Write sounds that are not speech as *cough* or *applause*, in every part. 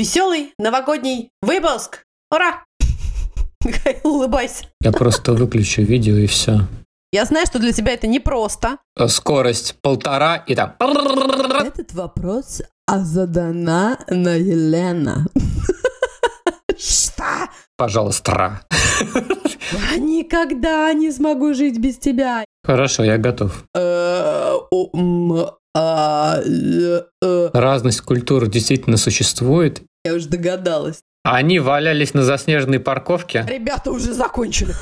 Веселый новогодний выпуск! Ура! Михаил, улыбайся. Я просто выключу видео и все. Я знаю, что для тебя это непросто. Скорость полтора и там... Этот вопрос а задана на Елена. Что? Пожалуйста. Я никогда не смогу жить без тебя. Хорошо, я готов. Э, а, э, э. Разность культур действительно существует. Я уже догадалась. Они валялись на заснеженной парковке. Ребята уже закончили.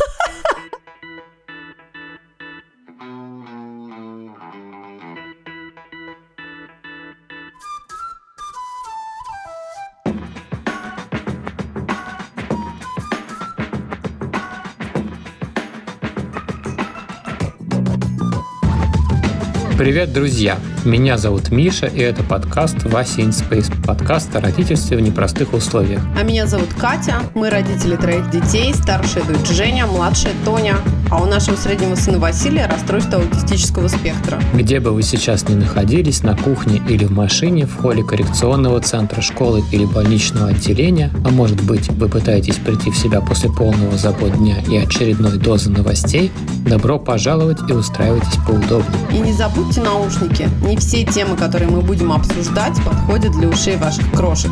Привет, друзья! Меня зовут Миша, и это подкаст «Вася in Space», подкаст о родительстве в непростых условиях. А меня зовут Катя, мы родители троих детей, старшая дочь Женя, младшая Тоня, а у нашего среднего сына Василия расстройство аутистического спектра. Где бы вы сейчас ни находились, на кухне или в машине, в холле коррекционного центра, школы или больничного отделения, а может быть вы пытаетесь прийти в себя после полного забот дня и очередной дозы новостей, добро пожаловать и устраивайтесь поудобнее. И не забудьте наушники. Не все темы, которые мы будем обсуждать, подходят для ушей ваших крошек.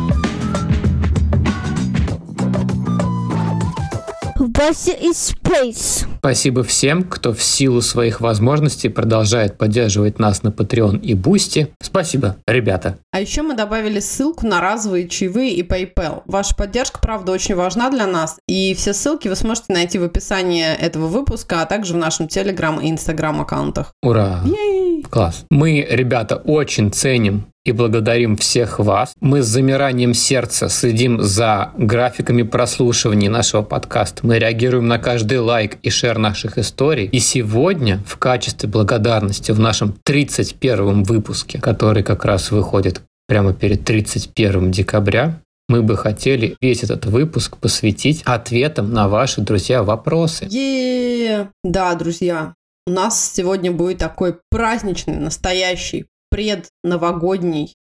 Вася из Space. Спасибо всем, кто в силу своих возможностей продолжает поддерживать нас на Patreon и Boosty. Спасибо, ребята. А еще мы добавили ссылку на разовые чаевые и PayPal. Ваша поддержка, правда, очень важна для нас. И все ссылки вы сможете найти в описании этого выпуска, а также в нашем Telegram и Instagram аккаунтах. Ура! Yay! Класс. Мы, ребята, очень ценим и благодарим всех вас. Мы с замиранием сердца следим за графиками прослушиваний нашего подкаста. Мы реагируем на каждый лайк и шер наших историй. И сегодня в качестве благодарности в нашем 31 выпуске, который как раз выходит прямо перед 31 декабря, мы бы хотели весь этот выпуск посвятить ответам на ваши, друзья, вопросы. Yeah! Да, друзья, у нас сегодня будет такой праздничный, настоящий, предновогодний,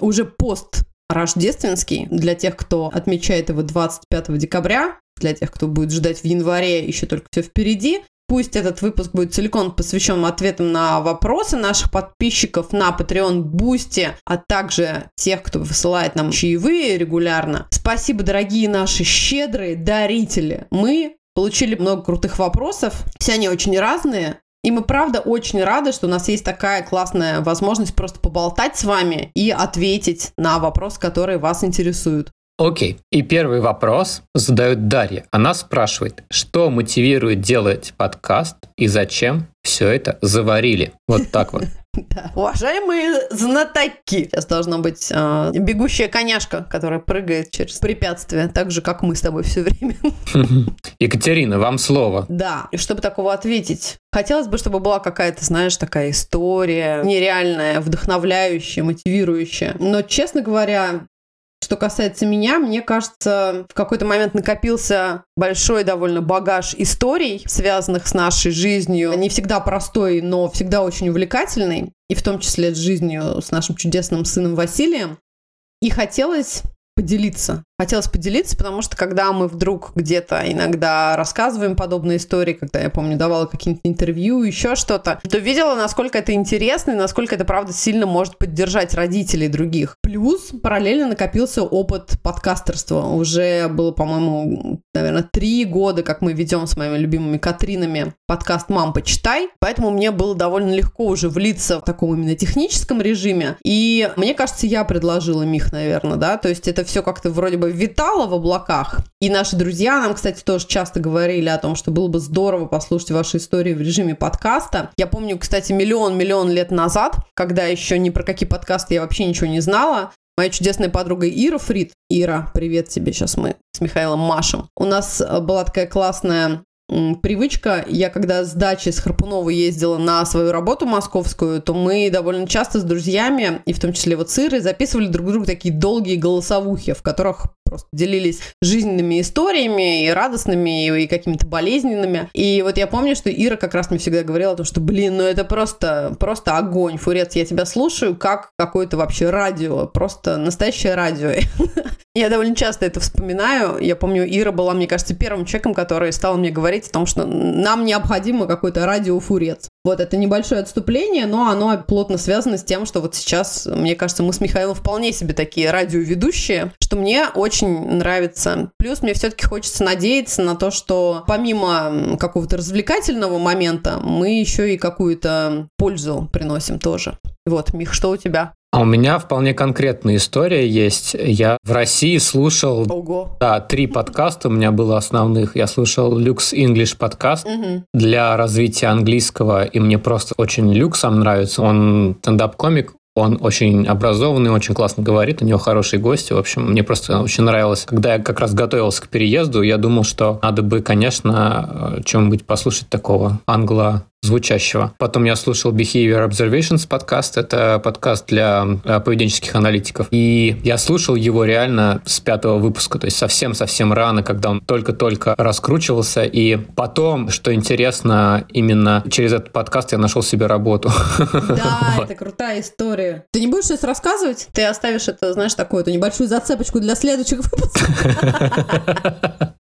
уже пост рождественский для тех, кто отмечает его 25 декабря, для тех, кто будет ждать в январе, еще только все впереди. Пусть этот выпуск будет целиком посвящен ответам на вопросы наших подписчиков на Patreon Boosty, а также тех, кто высылает нам чаевые регулярно. Спасибо, дорогие наши щедрые дарители. Мы получили много крутых вопросов. Все они очень разные. И мы, правда, очень рады, что у нас есть такая классная возможность просто поболтать с вами и ответить на вопросы, которые вас интересуют. Окей. И первый вопрос задает Дарья. Она спрашивает, что мотивирует делать подкаст и зачем все это заварили? Вот так вот. *laughs* *laughs* Да. Уважаемые знатоки, сейчас должна быть э, бегущая коняшка, которая прыгает через препятствия, так же, как мы с тобой все время. *laughs* Екатерина, вам слово. Да, и чтобы такого ответить, хотелось бы, чтобы была какая-то, знаешь, такая история нереальная, вдохновляющая, мотивирующая. Но, честно говоря, что касается меня, мне кажется, в какой-то момент накопился большой довольно багаж историй, связанных с нашей жизнью. Не всегда простой, но всегда очень увлекательный. И в том числе с жизнью с нашим чудесным сыном Василием. И хотелось поделиться. Хотелось поделиться, потому что когда мы вдруг где-то иногда рассказываем подобные истории, когда я помню, давала какие-нибудь интервью, еще что-то, то видела, насколько это интересно и насколько это, правда, сильно может поддержать родителей других. Плюс параллельно накопился опыт подкастерства. Уже было, по-моему, наверное, три года, как мы ведем с моими любимыми Катринами подкаст «Мам, почитай». Поэтому мне было довольно легко уже влиться в таком именно техническом режиме. И мне кажется, я предложила Мих, наверное, да, то есть это все как-то вроде бы витало в облаках. И наши друзья нам, кстати, тоже часто говорили о том, что было бы здорово послушать ваши истории в режиме подкаста. Я помню, кстати, миллион-миллион лет назад, когда еще ни про какие подкасты я вообще ничего не знала, Моя чудесная подруга Ира Фрид. Ира, привет тебе, сейчас мы с Михаилом Машем. У нас э, была такая классная привычка. Я когда с дачи с Харпунова ездила на свою работу московскую, то мы довольно часто с друзьями, и в том числе вот с Ирой, записывали друг другу такие долгие голосовухи, в которых просто делились жизненными историями и радостными, и, какими-то болезненными. И вот я помню, что Ира как раз мне всегда говорила о том, что, блин, ну это просто, просто огонь, Фурец, я тебя слушаю как какое-то вообще радио, просто настоящее радио. *laughs* Я довольно часто это вспоминаю. Я помню, Ира была, мне кажется, первым человеком, который стал мне говорить о том, что нам необходимо какой-то радиофурец. Вот это небольшое отступление, но оно плотно связано с тем, что вот сейчас, мне кажется, мы с Михаилом вполне себе такие радиоведущие, что мне очень нравится. Плюс мне все-таки хочется надеяться на то, что помимо какого-то развлекательного момента, мы еще и какую-то пользу приносим тоже. Вот, Мих, что у тебя? А у меня вполне конкретная история есть. Я в России слушал... Ого. Да, три подкаста у меня было основных. Я слушал Lux English подкаст угу. для развития английского, и мне просто очень Люк сам нравится. Он стендап-комик, он очень образованный, очень классно говорит, у него хорошие гости. В общем, мне просто очень нравилось. Когда я как раз готовился к переезду, я думал, что надо бы, конечно, э, чем-нибудь послушать такого англо звучащего. Потом я слушал Behavior Observations подкаст. Это подкаст для э, поведенческих аналитиков. И я слушал его реально с пятого выпуска, то есть совсем-совсем рано, когда он только-только раскручивался. И потом, что интересно, именно через этот подкаст я нашел себе работу. Да, *laughs* это крутая история. Ты не будешь сейчас рассказывать? Ты оставишь это, знаешь, такую-то небольшую зацепочку для следующих выпусков?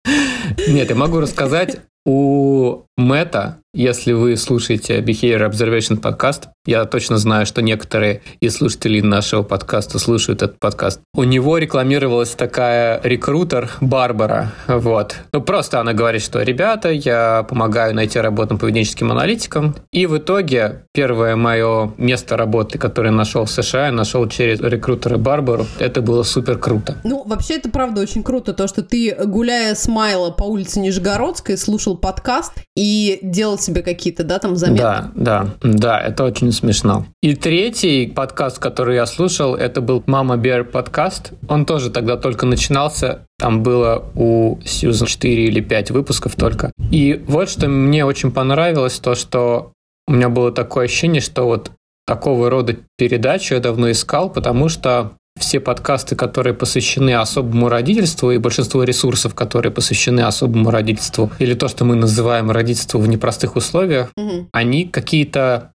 *laughs* Нет, я могу рассказать у Мэтта, если вы слушаете Behavior Observation подкаст, я точно знаю, что некоторые из слушателей нашего подкаста слушают этот подкаст. У него рекламировалась такая рекрутер Барбара. Вот. Ну, просто она говорит, что «Ребята, я помогаю найти работу поведенческим аналитикам». И в итоге первое мое место работы, которое нашел в США, я нашел через рекрутера Барбару. Это было супер круто. Ну, вообще, это правда очень круто, то, что ты, гуляя с Майла по улице Нижегородской, слушал подкаст и делал себе какие-то, да, там заметки. Да, да, да, это очень смешно. И третий подкаст, который я слушал, это был «Мама Бер» подкаст. Он тоже тогда только начинался, там было у Сьюзан 4 или 5 выпусков только. И вот что мне очень понравилось, то, что у меня было такое ощущение, что вот такого рода передачу я давно искал, потому что все подкасты, которые посвящены особому родительству, и большинство ресурсов, которые посвящены особому родительству, или то, что мы называем родительство в непростых условиях, угу. они какие-то,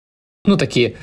ну, такие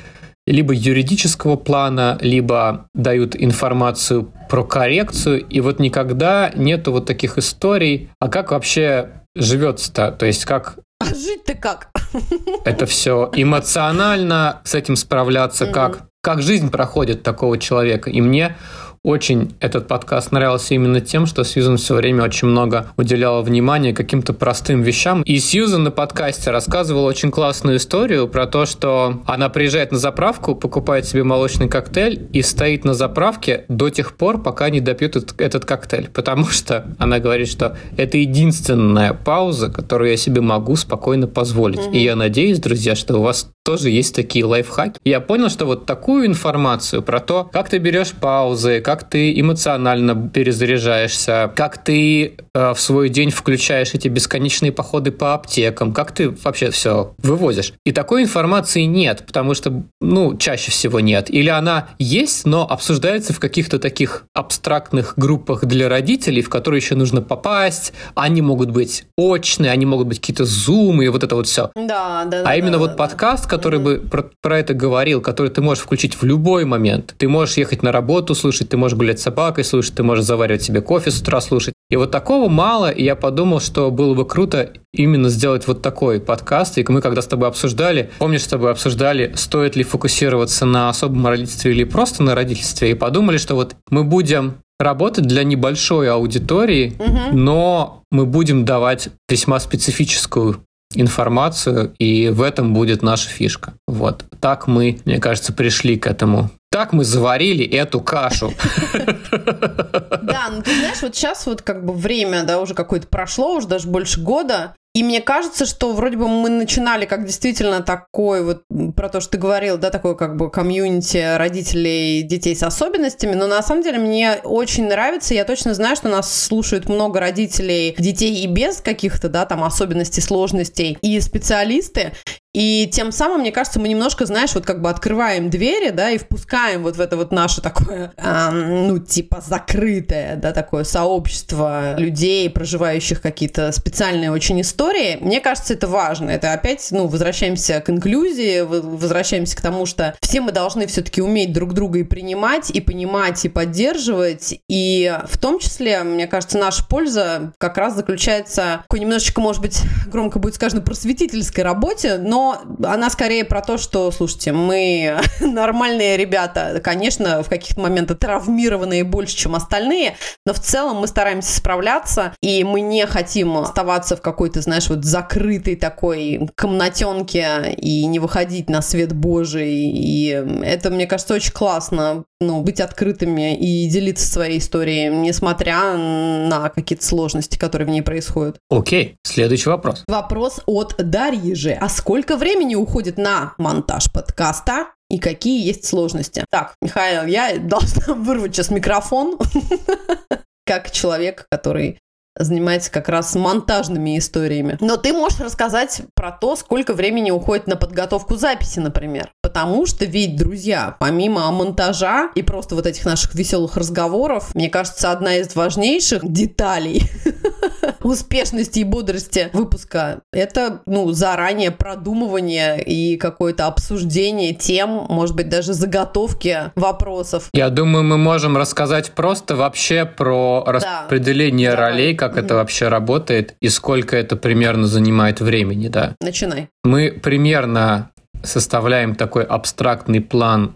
либо юридического плана, либо дают информацию про коррекцию, и вот никогда нету вот таких историй, а как вообще живется-то, то есть как... А жить-то как? *laughs* Это все эмоционально с этим справляться, как как жизнь проходит такого человека. И мне очень этот подкаст нравился именно тем, что Сьюзан все время очень много уделяла внимания каким-то простым вещам. И Сьюзан на подкасте рассказывала очень классную историю про то, что она приезжает на заправку, покупает себе молочный коктейль и стоит на заправке до тех пор, пока не допьет этот, этот коктейль. Потому что она говорит, что это единственная пауза, которую я себе могу спокойно позволить. Mm-hmm. И я надеюсь, друзья, что у вас тоже есть такие лайфхаки. Я понял, что вот такую информацию про то, как ты берешь паузы, как ты эмоционально перезаряжаешься, как ты э, в свой день включаешь эти бесконечные походы по аптекам, как ты вообще все вывозишь. И такой информации нет, потому что, ну, чаще всего нет. Или она есть, но обсуждается в каких-то таких абстрактных группах для родителей, в которые еще нужно попасть. Они могут быть очные, они могут быть какие-то зумы и вот это вот все. Да, да. А да, именно да, вот да, подкаст, который бы про, про это говорил, который ты можешь включить в любой момент. Ты можешь ехать на работу слушать, ты можешь гулять с собакой слушать, ты можешь заваривать себе кофе с утра слушать. И вот такого мало, и я подумал, что было бы круто именно сделать вот такой подкаст. И мы когда с тобой обсуждали, помнишь, с тобой обсуждали, стоит ли фокусироваться на особом родительстве или просто на родительстве, и подумали, что вот мы будем работать для небольшой аудитории, угу. но мы будем давать весьма специфическую информацию, и в этом будет наша фишка. Вот. Так мы, мне кажется, пришли к этому. Так мы заварили эту кашу. Да, ну ты знаешь, вот сейчас вот как бы время, да, уже какое-то прошло, уже даже больше года, и мне кажется, что вроде бы мы начинали как действительно такой вот, про то, что ты говорил, да, такой как бы комьюнити родителей детей с особенностями, но на самом деле мне очень нравится, я точно знаю, что нас слушают много родителей детей и без каких-то, да, там особенностей, сложностей, и специалисты, И тем самым, мне кажется, мы немножко, знаешь, вот как бы открываем двери, да, и впускаем вот в это вот наше такое, эм, ну, типа закрытое, да, такое сообщество людей, проживающих какие-то специальные очень истории. Мне кажется, это важно. Это опять, ну, возвращаемся к инклюзии, возвращаемся к тому, что все мы должны все-таки уметь друг друга и принимать, и понимать, и поддерживать. И в том числе, мне кажется, наша польза как раз заключается в немножечко, может быть, громко будет сказано, просветительской работе, но она скорее про то, что, слушайте, мы *laughs* нормальные ребята, конечно, в каких-то моментах травмированные больше, чем остальные, но в целом мы стараемся справляться, и мы не хотим оставаться в какой-то, знаешь, вот закрытой такой комнатенке и не выходить на свет Божий. И это, мне кажется, очень классно, ну, быть открытыми и делиться своей историей, несмотря на какие-то сложности, которые в ней происходят. Окей, следующий вопрос. Вопрос от Дарьи же. А сколько времени уходит на монтаж подкаста? и какие есть сложности. Так, Михаил, я *laughs* должна вырвать сейчас микрофон *laughs* как человек, который занимается как раз монтажными историями. Но ты можешь рассказать про то, сколько времени уходит на подготовку записи, например. Потому что ведь, друзья, помимо монтажа и просто вот этих наших веселых разговоров, мне кажется, одна из важнейших деталей *laughs* успешности и бодрости выпуска – это, ну, заранее продумывание и какое-то обсуждение тем, может быть, даже заготовки вопросов. Я думаю, мы можем рассказать просто вообще про да. распределение Давай. ролей, как это вообще работает и сколько это примерно занимает времени, да. Начинай. Мы примерно составляем такой абстрактный план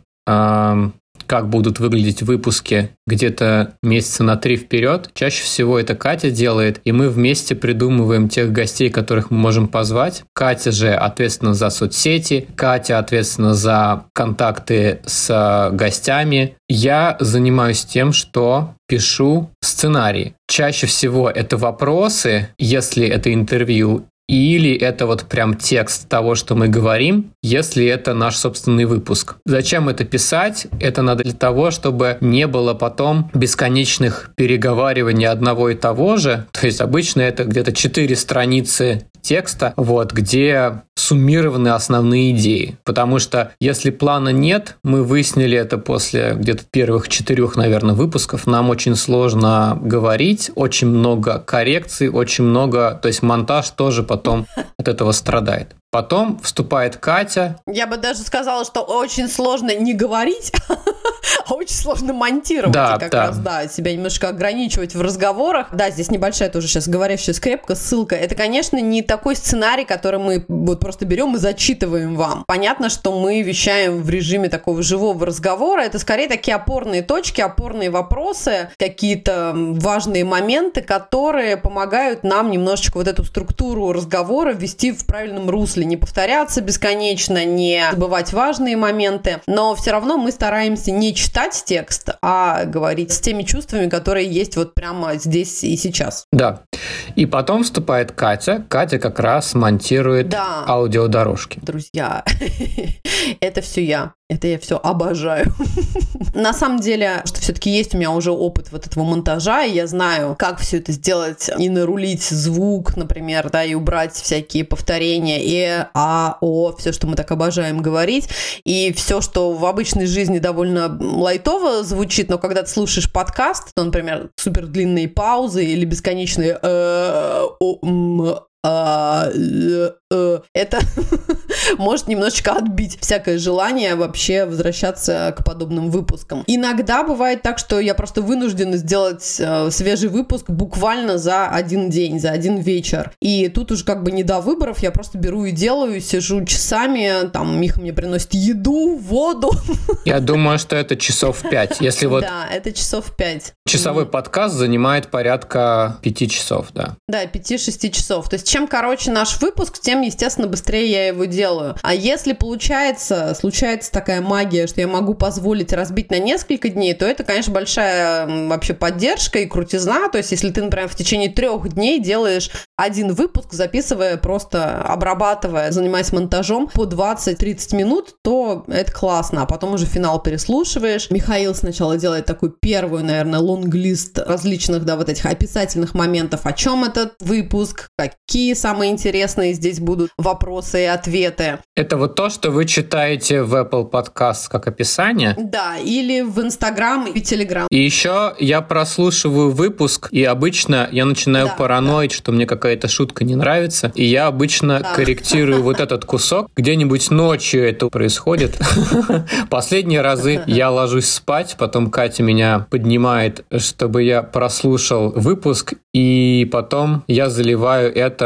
как будут выглядеть выпуски где-то месяца на три вперед. Чаще всего это Катя делает, и мы вместе придумываем тех гостей, которых мы можем позвать. Катя же ответственна за соцсети, Катя ответственна за контакты с гостями. Я занимаюсь тем, что пишу сценарий. Чаще всего это вопросы, если это интервью, или это вот прям текст того, что мы говорим, если это наш собственный выпуск. Зачем это писать? Это надо для того, чтобы не было потом бесконечных переговариваний одного и того же. То есть обычно это где-то 4 страницы текста, вот, где суммированы основные идеи. Потому что если плана нет, мы выяснили это после где-то первых четырех, наверное, выпусков, нам очень сложно говорить, очень много коррекций, очень много, то есть монтаж тоже потом от этого страдает. Потом вступает Катя. Я бы даже сказала, что очень сложно не говорить, *laughs* а очень сложно монтировать. Да, и как да. раз, да, себя немножко ограничивать в разговорах. Да, здесь небольшая тоже сейчас говорящая скрепка, ссылка. Это, конечно, не такой сценарий, который мы вот просто берем и зачитываем вам. Понятно, что мы вещаем в режиме такого живого разговора. Это скорее такие опорные точки, опорные вопросы, какие-то важные моменты, которые помогают нам немножечко вот эту структуру разговора ввести в правильном русле не повторяться бесконечно, не забывать важные моменты, но все равно мы стараемся не читать текст, а говорить с теми чувствами, которые есть вот прямо здесь и сейчас. Да. И потом вступает Катя. Катя как раз монтирует да. аудиодорожки. Друзья, *laughs* это все я. Это я все обожаю. *laughs* На самом деле, что все-таки есть у меня уже опыт вот этого монтажа, и я знаю, как все это сделать и нарулить звук, например, да, и убрать всякие повторения, и а, о, все, что мы так обожаем говорить, и все, что в обычной жизни довольно лайтово звучит, но когда ты слушаешь подкаст, то, например, супер длинные паузы или бесконечные э, это *laughs* может немножечко отбить всякое желание вообще возвращаться к подобным выпускам. Иногда бывает так, что я просто вынуждена сделать э, свежий выпуск буквально за один день, за один вечер. И тут уже как бы не до выборов, я просто беру и делаю, сижу часами, там Миха мне приносит еду, воду. *laughs* Я думаю, что это часов пять. Если вот... Да, это часов пять. Часовой подкаст занимает порядка пяти часов, да. Да, пяти-шести часов. То есть чем короче наш выпуск, тем, естественно, быстрее я его делаю. А если получается, случается такая магия, что я могу позволить разбить на несколько дней, то это, конечно, большая вообще поддержка и крутизна. То есть, если ты, например, в течение трех дней делаешь один выпуск, записывая, просто обрабатывая, занимаясь монтажом по 20-30 минут, то это классно. А потом уже финал переслушиваешь. Михаил сначала делает такую первую, наверное, лонглист различных, да, вот этих описательных моментов, о чем этот выпуск, какие самые интересные здесь будут вопросы и ответы. Это вот то, что вы читаете в Apple Podcast как описание? Да, или в Instagram и Telegram. И еще я прослушиваю выпуск, и обычно я начинаю Да, параноить, что мне какая-то шутка не нравится, и я обычно Да. корректирую вот этот кусок. Где-нибудь ночью это происходит. *laughs* Последние разы я ложусь спать, потом Катя меня поднимает, чтобы я прослушал выпуск, и потом я заливаю это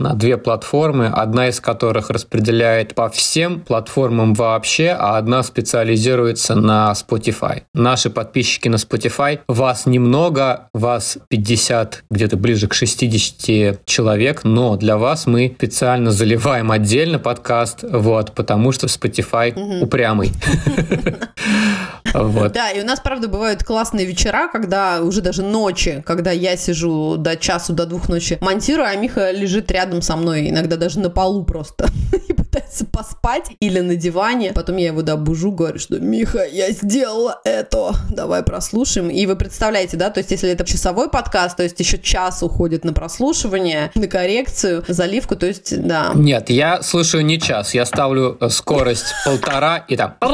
на две платформы, одна из которых распределяет по всем платформам вообще, а одна специализируется на Spotify. Наши подписчики на Spotify, вас немного, вас 50, где-то ближе к 60 человек, но для вас мы специально заливаем отдельно подкаст, вот, потому что Spotify упрямый. *laughs* Вот. Да, и у нас, правда, бывают классные вечера, когда уже даже ночи, когда я сижу до часу, до двух ночи монтирую, а Миха лежит рядом со мной, иногда даже на полу просто, *laughs* и пытается поспать или на диване. Потом я его добужу, говорю, что Миха, я сделала это, давай прослушаем. И вы представляете, да, то есть если это часовой подкаст, то есть еще час уходит на прослушивание, на коррекцию, заливку, то есть, да. Нет, я слушаю не час, я ставлю э, скорость *laughs* полтора и там... *laughs*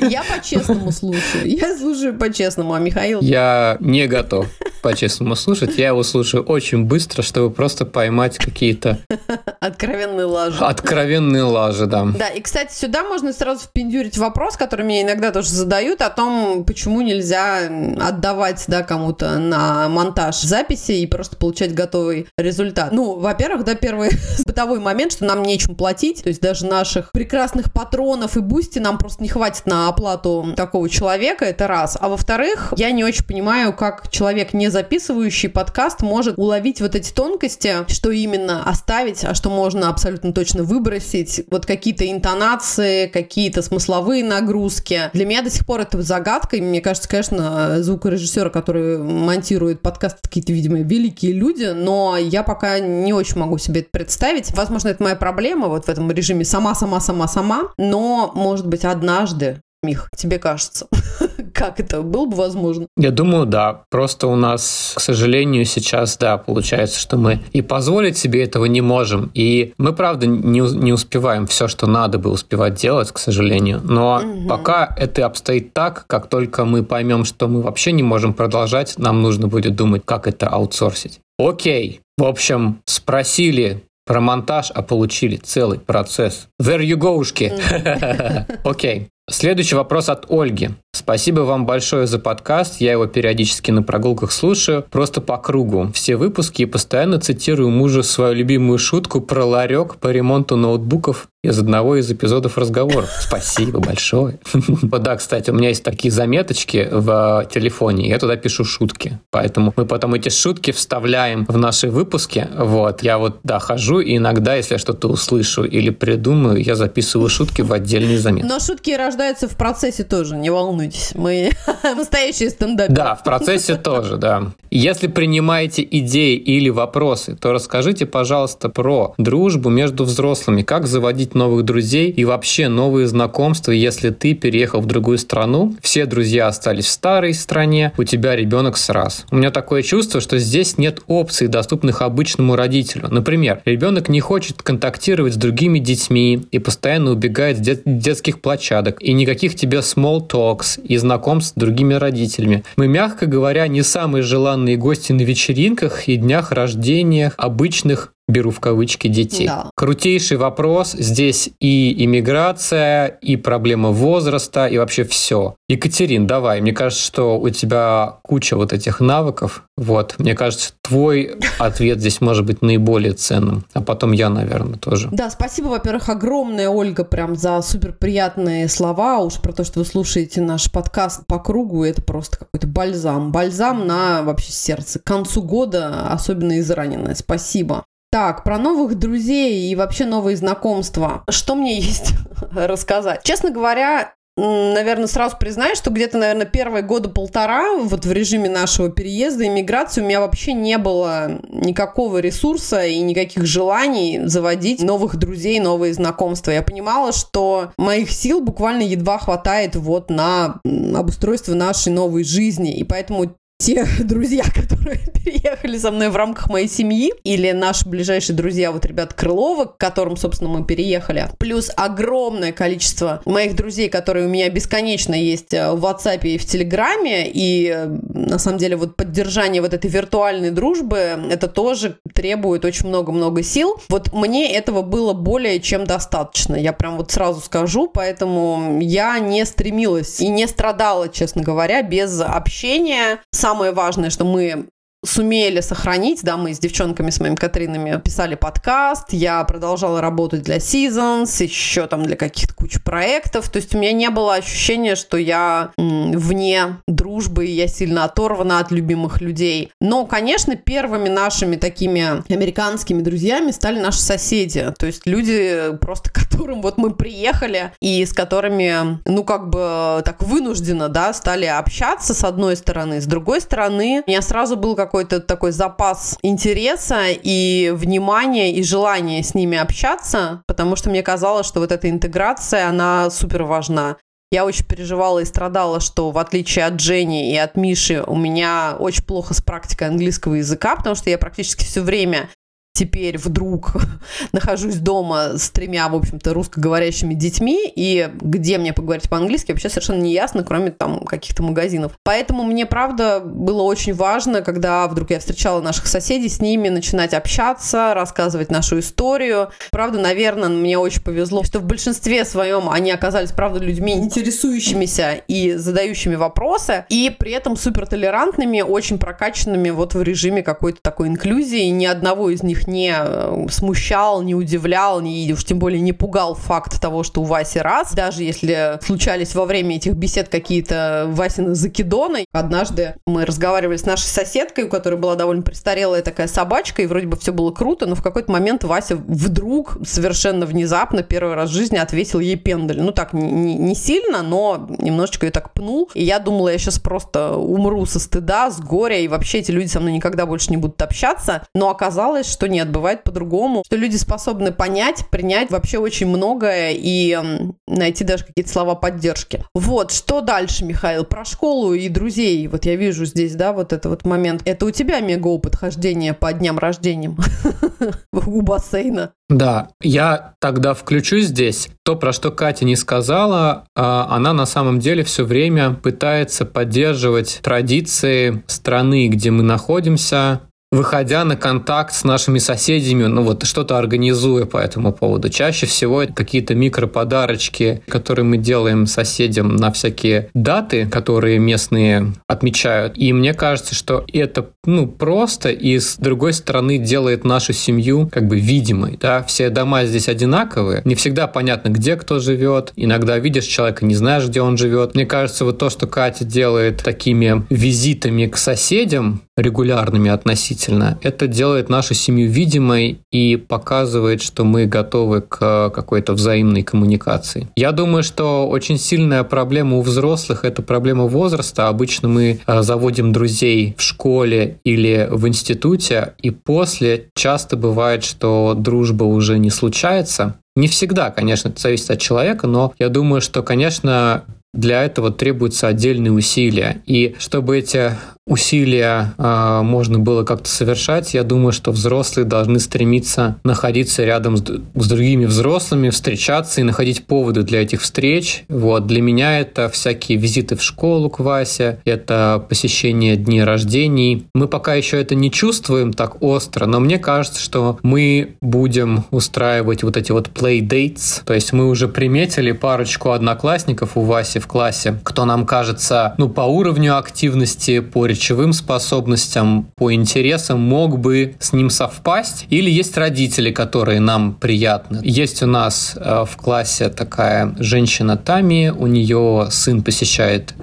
Я по-честному слушаю, я слушаю по-честному, а Михаил... Я не готов по-честному слушать. Я его слушаю очень быстро, чтобы просто поймать какие-то *laughs* Откровенный лажи. Откровенные лажи, да. Да, и, кстати, сюда можно сразу впендюрить вопрос, который мне иногда тоже задают, о том, почему нельзя отдавать, да, кому-то на монтаж записи и просто получать готовый результат. Ну, во-первых, да, первый *laughs* бытовой момент, что нам нечем платить, то есть даже наших прекрасных патронов и Boosty нам просто не хватит на оплату такого человека, это раз. А во-вторых, я не очень понимаю, как человек, не записывающий подкаст, может уловить вот эти тонкости, что именно оставить, а что можно абсолютно точно выбросить, вот какие-то интонации, какие-то смысловые нагрузки. Для меня до сих пор это загадка, и мне кажется, конечно, звукорежиссеры, которые монтируют подкаст, какие-то, видимо, великие люди, но я пока не очень могу себе это представить. Возможно, это моя проблема вот в этом режиме сама-сама-сама-сама, но, может быть, однажды Мих, тебе кажется, *laughs* как это было бы возможно? Я думаю, да. Просто у нас, к сожалению, сейчас, да, получается, что мы и позволить себе этого не можем. И мы, правда, не, не успеваем все, что надо бы успевать делать, к сожалению. Но пока это обстоит так, как только мы поймем, что мы вообще не можем продолжать, нам нужно будет думать, как это аутсорсить. Окей. В общем, спросили про монтаж, а получили целый процесс. There you go, *laughs* Окей. Следующий вопрос от Ольги. Спасибо вам большое за подкаст. Я его периодически на прогулках слушаю, просто по кругу. Все выпуски и постоянно цитирую мужу свою любимую шутку про ларек по ремонту ноутбуков из одного из эпизодов разговоров. Спасибо большое. *laughs* Вот да, кстати, у меня есть такие заметочки в телефоне, я туда пишу шутки. Поэтому мы потом эти шутки вставляем в наши выпуски. Вот, я вот, да, хожу, и иногда, если я что-то услышу или придумаю, я записываю шутки в отдельный заметки. Но шутки рождаются в процессе тоже, не волнуйтесь. Мы *laughs* настоящие стендаперы. Да, в процессе тоже, да. Если принимаете идеи или вопросы, то расскажите, пожалуйста, про дружбу между взрослыми, как заводить новых друзей и вообще новые знакомства, если ты переехал в другую страну, все друзья остались в старой стране, у тебя ребенок сраз. У меня такое чувство, что здесь нет опций, доступных обычному родителю. Например, ребенок не хочет контактировать с другими детьми и постоянно убегает с дет- детских площадок, и никаких тебе small talks и знакомств с другими родителями. Мы, мягко говоря, не самые желанные гости на вечеринках и днях рождения обычных беру в кавычки детей. Да. Крутейший вопрос. Здесь и иммиграция, и проблема возраста, и вообще все. Екатерин, давай. Мне кажется, что у тебя куча вот этих навыков. Вот. Мне кажется, твой *laughs* ответ здесь может быть наиболее ценным. А потом я, наверное, тоже. Да, спасибо, во-первых, огромное, Ольга, прям за супер приятные слова. Уж про то, что вы слушаете наш подкаст по кругу, это просто какой-то бальзам. Бальзам на вообще сердце. К концу года, особенно израненное. Спасибо. Так, про новых друзей и вообще новые знакомства. Что мне есть *laughs* рассказать? Честно говоря, наверное, сразу признаюсь, что где-то, наверное, первые года полтора вот в режиме нашего переезда, иммиграции у меня вообще не было никакого ресурса и никаких желаний заводить новых друзей, новые знакомства. Я понимала, что моих сил буквально едва хватает вот на обустройство нашей новой жизни. И поэтому те *laughs* друзья, которые *laughs* переехали со мной в рамках моей семьи, или наши ближайшие друзья, вот ребят Крылова, к которым, собственно, мы переехали, плюс огромное количество моих друзей, которые у меня бесконечно есть э, в WhatsApp и в Телеграме, и э, на самом деле вот поддержание вот этой виртуальной дружбы, это тоже требует очень много-много сил. Вот мне этого было более чем достаточно, я прям вот сразу скажу, поэтому я не стремилась и не страдала, честно говоря, без общения. с самое важное, что мы сумели сохранить, да, мы с девчонками, с моими Катринами писали подкаст, я продолжала работать для Seasons, еще там для каких-то куч проектов, то есть у меня не было ощущения, что я вне дружбы, я сильно оторвана от любимых людей. Но, конечно, первыми нашими такими американскими друзьями стали наши соседи, то есть люди просто, *laughs* которым вот мы приехали и с которыми, ну, как бы так вынужденно, да, стали общаться с одной стороны, с другой стороны, у меня сразу был какой какой-то такой запас интереса и внимания и желания с ними общаться, потому что мне казалось, что вот эта интеграция, она супер важна. Я очень переживала и страдала, что в отличие от Дженни и от Миши у меня очень плохо с практикой английского языка, потому что я практически все время теперь вдруг *laughs* нахожусь дома с тремя, в общем-то, русскоговорящими детьми, и где мне поговорить по-английски, вообще совершенно не ясно, кроме там каких-то магазинов. Поэтому мне, правда, было очень важно, когда вдруг я встречала наших соседей, с ними начинать общаться, рассказывать нашу историю. Правда, наверное, мне очень повезло, что в большинстве своем они оказались, правда, людьми интересующимися и задающими вопросы, и при этом супер толерантными, очень прокачанными вот в режиме какой-то такой инклюзии. Ни одного из них не э, смущал, не удивлял, не, уж тем более не пугал факт того, что у Васи раз. Даже если случались во время этих бесед какие-то Васины закидоны. Однажды мы разговаривали с нашей соседкой, у которой была довольно престарелая такая собачка, и вроде бы все было круто, но в какой-то момент Вася вдруг совершенно внезапно первый раз в жизни ответил ей пендель. Ну так, не, не сильно, но немножечко ее так пнул. И я думала, я сейчас просто умру со стыда, с горя, и вообще эти люди со мной никогда больше не будут общаться. Но оказалось, что нет, бывает по-другому, что люди способны понять, принять вообще очень многое и найти даже какие-то слова поддержки. Вот, что дальше, Михаил? Про школу и друзей. Вот я вижу здесь, да, вот это вот момент. Это у тебя мега опыт хождения по дням рождения *laughs* у бассейна. Да, я тогда включу здесь. То, про что Катя не сказала, а, она на самом деле все время пытается поддерживать традиции страны, где мы находимся, выходя на контакт с нашими соседями, ну вот что-то организуя по этому поводу. Чаще всего это какие-то микроподарочки, которые мы делаем соседям на всякие даты, которые местные отмечают. И мне кажется, что это ну просто и с другой стороны делает нашу семью как бы видимой. Да? Все дома здесь одинаковые, не всегда понятно, где кто живет. Иногда видишь человека, не знаешь, где он живет. Мне кажется, вот то, что Катя делает такими визитами к соседям, регулярными относительно, это делает нашу семью видимой и показывает, что мы готовы к какой-то взаимной коммуникации. Я думаю, что очень сильная проблема у взрослых – это проблема возраста. Обычно мы э, заводим друзей в школе или в институте, и после часто бывает, что дружба уже не случается. Не всегда, конечно, это зависит от человека, но я думаю, что, конечно, для этого требуются отдельные усилия. И чтобы эти усилия э, можно было как-то совершать, я думаю, что взрослые должны стремиться находиться рядом с, с другими взрослыми, встречаться и находить поводы для этих встреч. Вот. Для меня это всякие визиты в школу к Васе, это посещение дней рождений. Мы пока еще это не чувствуем так остро, но мне кажется, что мы будем устраивать вот эти вот play dates, то есть мы уже приметили парочку одноклассников у Васи в классе, кто нам кажется, ну, по уровню активности, по речевым способностям, по интересам мог бы с ним совпасть. Или есть родители, которые нам приятны. Есть у нас э, в классе такая женщина Тами, у нее сын посещает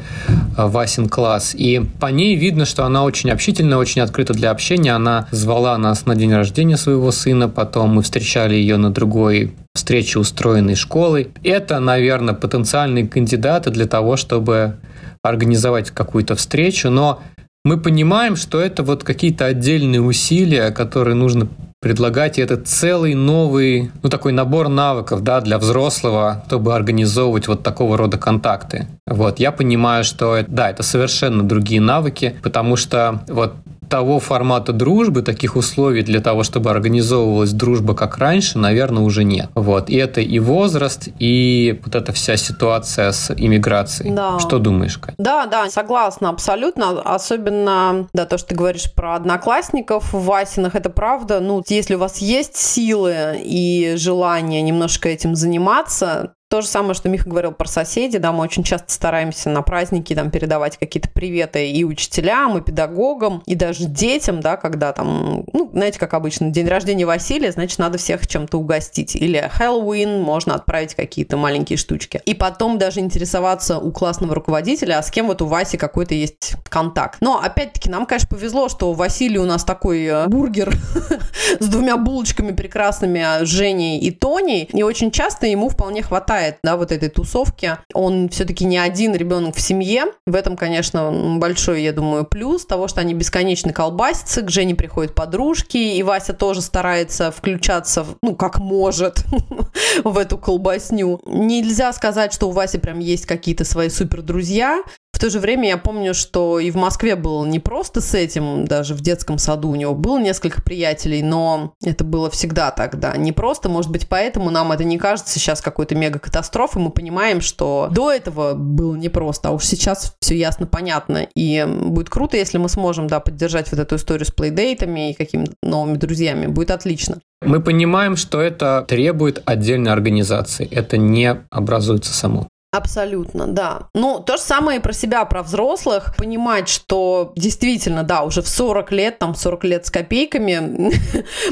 э, Васин класс, и по ней видно, что она очень общительная, очень открыта для общения. Она звала нас на день рождения своего сына, потом мы встречали ее на другой встрече, устроенной школой. Это, наверное, потенциальные кандидаты для того, чтобы организовать какую-то встречу, но мы понимаем, что это вот какие-то отдельные усилия, которые нужно предлагать, и это целый новый, ну, такой набор навыков, да, для взрослого, чтобы организовывать вот такого рода контакты. Вот, я понимаю, что, да, это совершенно другие навыки, потому что вот того формата дружбы, таких условий для того, чтобы организовывалась дружба как раньше, наверное, уже нет. Вот. И это и возраст, и вот эта вся ситуация с иммиграцией. Да. Что думаешь, Кать? Да, да, согласна абсолютно. Особенно, да, то, что ты говоришь про одноклассников в Васинах, это правда. Ну, если у вас есть силы и желание немножко этим заниматься, то же самое, что Миха говорил про соседей, да, мы очень часто стараемся на праздники там передавать какие-то приветы и учителям, и педагогам, и даже детям, да, когда там, ну, знаете, как обычно, день рождения Василия, значит, надо всех чем-то угостить. Или Хэллоуин, можно отправить какие-то маленькие штучки. И потом даже интересоваться у классного руководителя, а с кем вот у Васи какой-то есть контакт. Но, опять-таки, нам, конечно, повезло, что Василий у нас такой э, бургер *laughs* с двумя булочками прекрасными, а, Женей и Тоней, и очень часто ему вполне хватает хватает, да, вот этой тусовки. Он все-таки не один ребенок в семье. В этом, конечно, большой, я думаю, плюс того, что они бесконечно колбасятся, к Жене приходят подружки, и Вася тоже старается включаться, ну, как может, *laughs* в эту колбасню. Нельзя сказать, что у Васи прям есть какие-то свои супер друзья, то же время я помню, что и в Москве было не просто с этим, даже в детском саду у него было несколько приятелей, но это было всегда так, да. Не просто, может быть, поэтому нам это не кажется сейчас какой-то мега-катастрофой. Мы понимаем, что до этого было непросто, а уж сейчас все ясно, понятно. И будет круто, если мы сможем, да, поддержать вот эту историю с плейдейтами и какими-то новыми друзьями. Будет отлично. Мы понимаем, что это требует отдельной организации. Это не образуется само. Абсолютно, да. Ну, то же самое и про себя, про взрослых. Понимать, что действительно, да, уже в 40 лет, там 40 лет с копейками,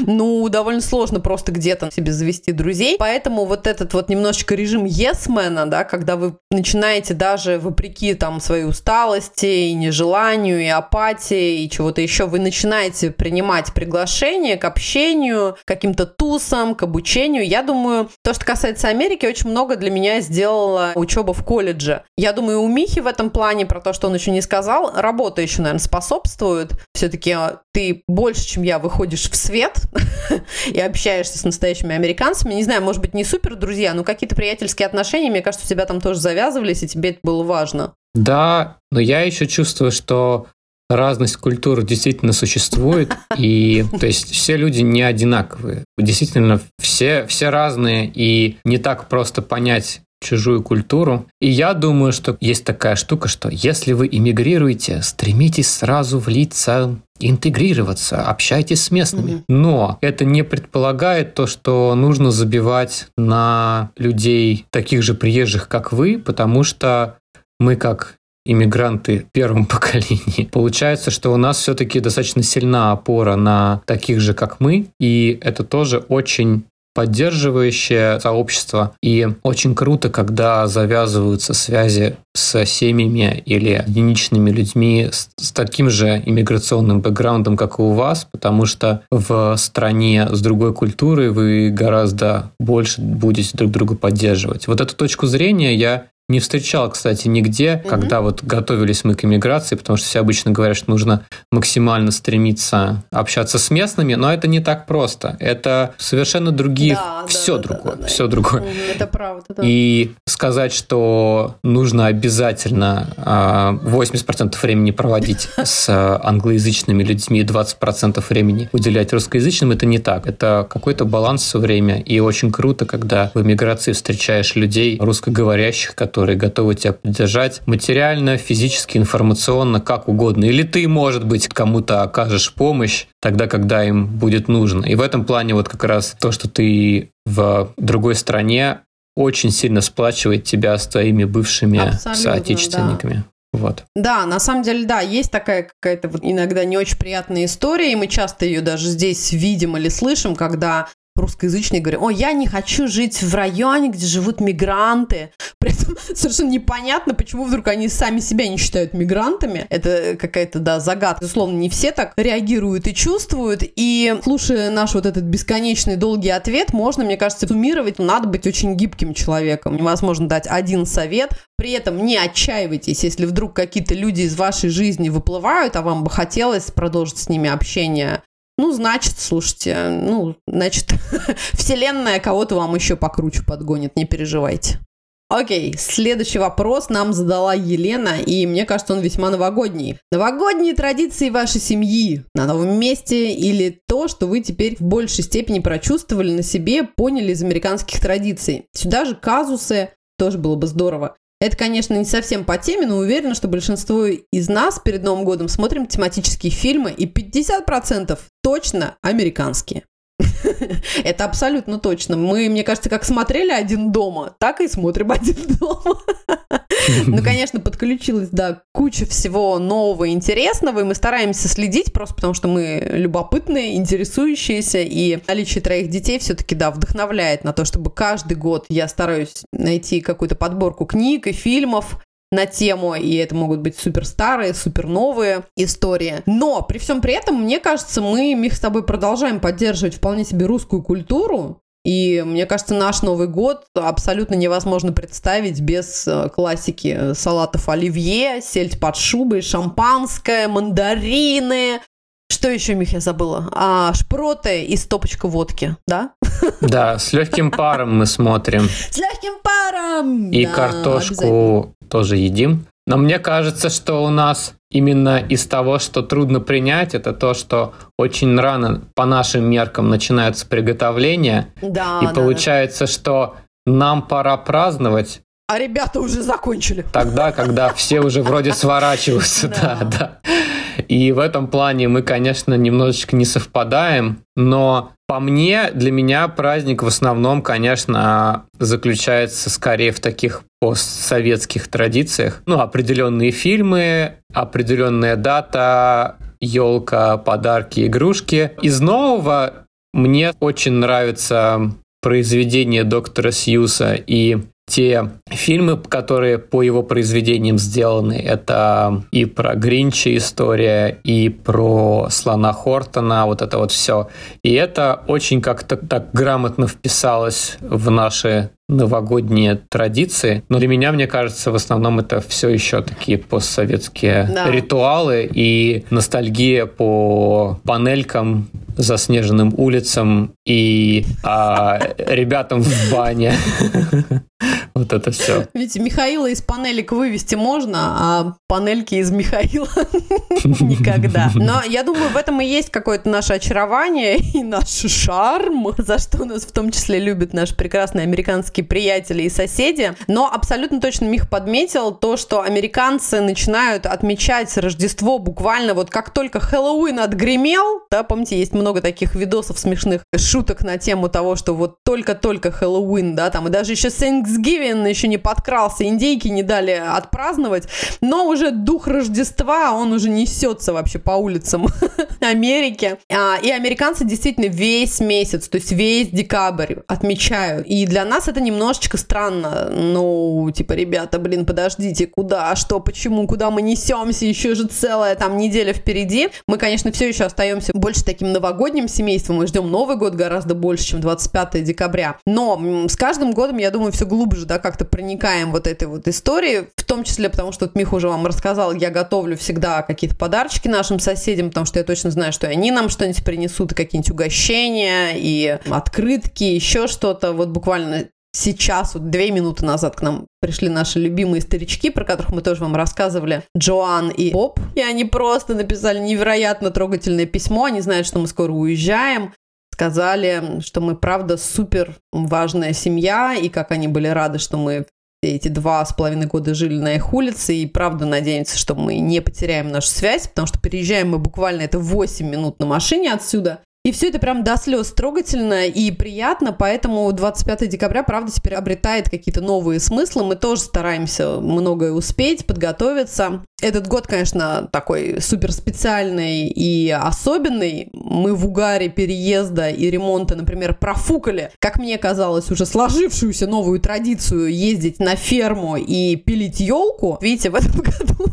*laughs* ну, довольно сложно просто где-то себе завести друзей. Поэтому вот этот вот немножечко режим есмена, да, когда вы начинаете даже вопреки там своей усталости и нежеланию, и апатии, и чего-то еще, вы начинаете принимать приглашения к общению, к каким-то тусам, к обучению. Я думаю, то, что касается Америки, очень много для меня сделала учеба в колледже. Я думаю, у Михи в этом плане, про то, что он еще не сказал, работа еще, наверное, способствует. Все-таки а, ты больше, чем я, выходишь в свет *laughs* и общаешься с настоящими американцами. Не знаю, может быть, не супер друзья, но какие-то приятельские отношения, мне кажется, у тебя там тоже завязывались, и тебе это было важно. Да, но я еще чувствую, что разность культур действительно существует, *laughs* и то есть все люди не одинаковые. Действительно, все, все разные, и не так просто понять, чужую культуру. И я думаю, что есть такая штука, что если вы иммигрируете, стремитесь сразу влиться интегрироваться, общайтесь с местными. Mm-hmm. Но это не предполагает то, что нужно забивать на людей таких же приезжих, как вы, потому что мы как иммигранты первом *laughs* поколении. Получается, что у нас все-таки достаточно сильна опора на таких же, как мы, и это тоже очень поддерживающее сообщество. И очень круто, когда завязываются связи с семьями или единичными людьми с, с таким же иммиграционным бэкграундом, как и у вас, потому что в стране с другой культурой вы гораздо больше будете друг друга поддерживать. Вот эту точку зрения я не встречал, кстати, нигде, угу. когда вот готовились мы к иммиграции, потому что все обычно говорят, что нужно максимально стремиться общаться с местными, но это не так просто. Это совершенно другие, да, все да, другое, да, да, все другое. Это правда. Да. И сказать, что нужно обязательно 80% а, времени проводить *laughs* с англоязычными людьми, 20% времени уделять русскоязычным, это не так. Это какой-то баланс все время, и очень круто, когда в иммиграции встречаешь людей русскоговорящих, которые которые готовы тебя поддержать материально, физически, информационно, как угодно. Или ты, может быть, кому-то окажешь помощь тогда, когда им будет нужно. И в этом плане вот как раз то, что ты в другой стране, очень сильно сплачивает тебя с твоими бывшими Абсолютно, соотечественниками. Вот. Да, на самом деле, да, есть такая какая-то вот иногда не очень приятная история, и мы часто ее даже здесь видим или слышим, когда русскоязычные говорят, о, я не хочу жить в районе, где живут мигранты. При этом *laughs* совершенно непонятно, почему вдруг они сами себя не считают мигрантами. Это какая-то, да, загадка. Безусловно, не все так реагируют и чувствуют. И слушая наш вот этот бесконечный долгий ответ, можно, мне кажется, суммировать, надо быть очень гибким человеком. Невозможно дать один совет, при этом не отчаивайтесь, если вдруг какие-то люди из вашей жизни выплывают, а вам бы хотелось продолжить с ними общение ну, значит, слушайте, ну, значит, *laughs* вселенная кого-то вам еще покруче подгонит, не переживайте. Окей, следующий вопрос нам задала Елена, и мне кажется, он весьма новогодний. Новогодние традиции вашей семьи на новом месте или то, что вы теперь в большей степени прочувствовали на себе, поняли из американских традиций. Сюда же казусы тоже было бы здорово. Это, конечно, не совсем по теме, но уверена, что большинство из нас перед Новым годом смотрим тематические фильмы, и 50% точно американские. *laughs* Это абсолютно точно. Мы, мне кажется, как смотрели «Один дома», так и смотрим «Один дома». *laughs* Ну, конечно, подключилась, да, куча всего нового и интересного, и мы стараемся следить просто потому, что мы любопытные, интересующиеся, и наличие троих детей все-таки, да, вдохновляет на то, чтобы каждый год я стараюсь найти какую-то подборку книг и фильмов, на тему, и это могут быть супер старые, супер новые истории. Но при всем при этом, мне кажется, мы, Мих, с тобой продолжаем поддерживать вполне себе русскую культуру, и мне кажется, наш Новый год абсолютно невозможно представить без э, классики салатов оливье, сельдь под шубой, шампанское, мандарины. Что еще, Мих, я забыла? А, шпроты и стопочка водки, да? Да, с легким паром мы смотрим. С легким паром! И да, картошку тоже едим. Но мне кажется, что у нас именно из того, что трудно принять, это то, что очень рано по нашим меркам начинаются приготовления. Да, и да, получается, да. что нам пора праздновать. А ребята уже закончили. Тогда, когда все уже вроде *laughs* сворачиваются, да, да. И в этом плане мы, конечно, немножечко не совпадаем, но по мне, для меня праздник в основном, конечно, заключается скорее в таких постсоветских традициях. Ну, определенные фильмы, определенная дата, елка, подарки, игрушки. Из нового мне очень нравится произведение доктора Сьюса и те фильмы, которые по его произведениям сделаны, это и про Гринча история, и про Слона Хортона, вот это вот все. И это очень как-то так грамотно вписалось в наши новогодние традиции. Но для меня, мне кажется, в основном это все еще такие постсоветские да. ритуалы и ностальгия по панелькам, заснеженным улицам и а, ребятам в бане. *laughs* Вот это все. Ведь Михаила из панелек вывести можно, а панельки из Михаила *laughs* никогда. Но я думаю, в этом и есть какое-то наше очарование и наш шарм, за что нас в том числе любят наши прекрасные американские приятели и соседи. Но абсолютно точно Мих подметил то, что американцы начинают отмечать Рождество буквально вот как только Хэллоуин отгремел, да, помните, есть много таких видосов смешных, шуток на тему того, что вот только-только Хэллоуин, да, там, и даже еще Thanksgiving еще не подкрался, индейки не дали отпраздновать, но уже дух Рождества, он уже несется вообще по улицам *laughs* Америки. А, и американцы действительно весь месяц, то есть весь декабрь отмечают. И для нас это немножечко странно. Ну, типа, ребята, блин, подождите, куда, что, почему, куда мы несемся, еще же целая там неделя впереди. Мы, конечно, все еще остаемся больше таким новогодним семейством, мы ждем Новый год гораздо больше, чем 25 декабря. Но с каждым годом, я думаю, все глубже, да, как-то проникаем вот этой вот истории, в том числе потому, что вот Миха уже вам рассказал, я готовлю всегда какие-то подарочки нашим соседям, потому что я точно знаю, что они нам что-нибудь принесут, какие-нибудь угощения и открытки, еще что-то. Вот буквально сейчас, вот две минуты назад к нам пришли наши любимые старички, про которых мы тоже вам рассказывали, Джоан и Боб. И они просто написали невероятно трогательное письмо. Они знают, что мы скоро уезжаем. Сказали, что мы, правда, супер важная семья, и как они были рады, что мы эти два с половиной года жили на их улице, и правда надеемся, что мы не потеряем нашу связь, потому что переезжаем мы буквально это 8 минут на машине отсюда. И все это прям до слез трогательно и приятно, поэтому 25 декабря, правда, теперь обретает какие-то новые смыслы. Мы тоже стараемся многое успеть, подготовиться. Этот год, конечно, такой супер специальный и особенный. Мы в угаре переезда и ремонта, например, профукали, как мне казалось, уже сложившуюся новую традицию ездить на ферму и пилить елку. Видите, в этом *laughs* году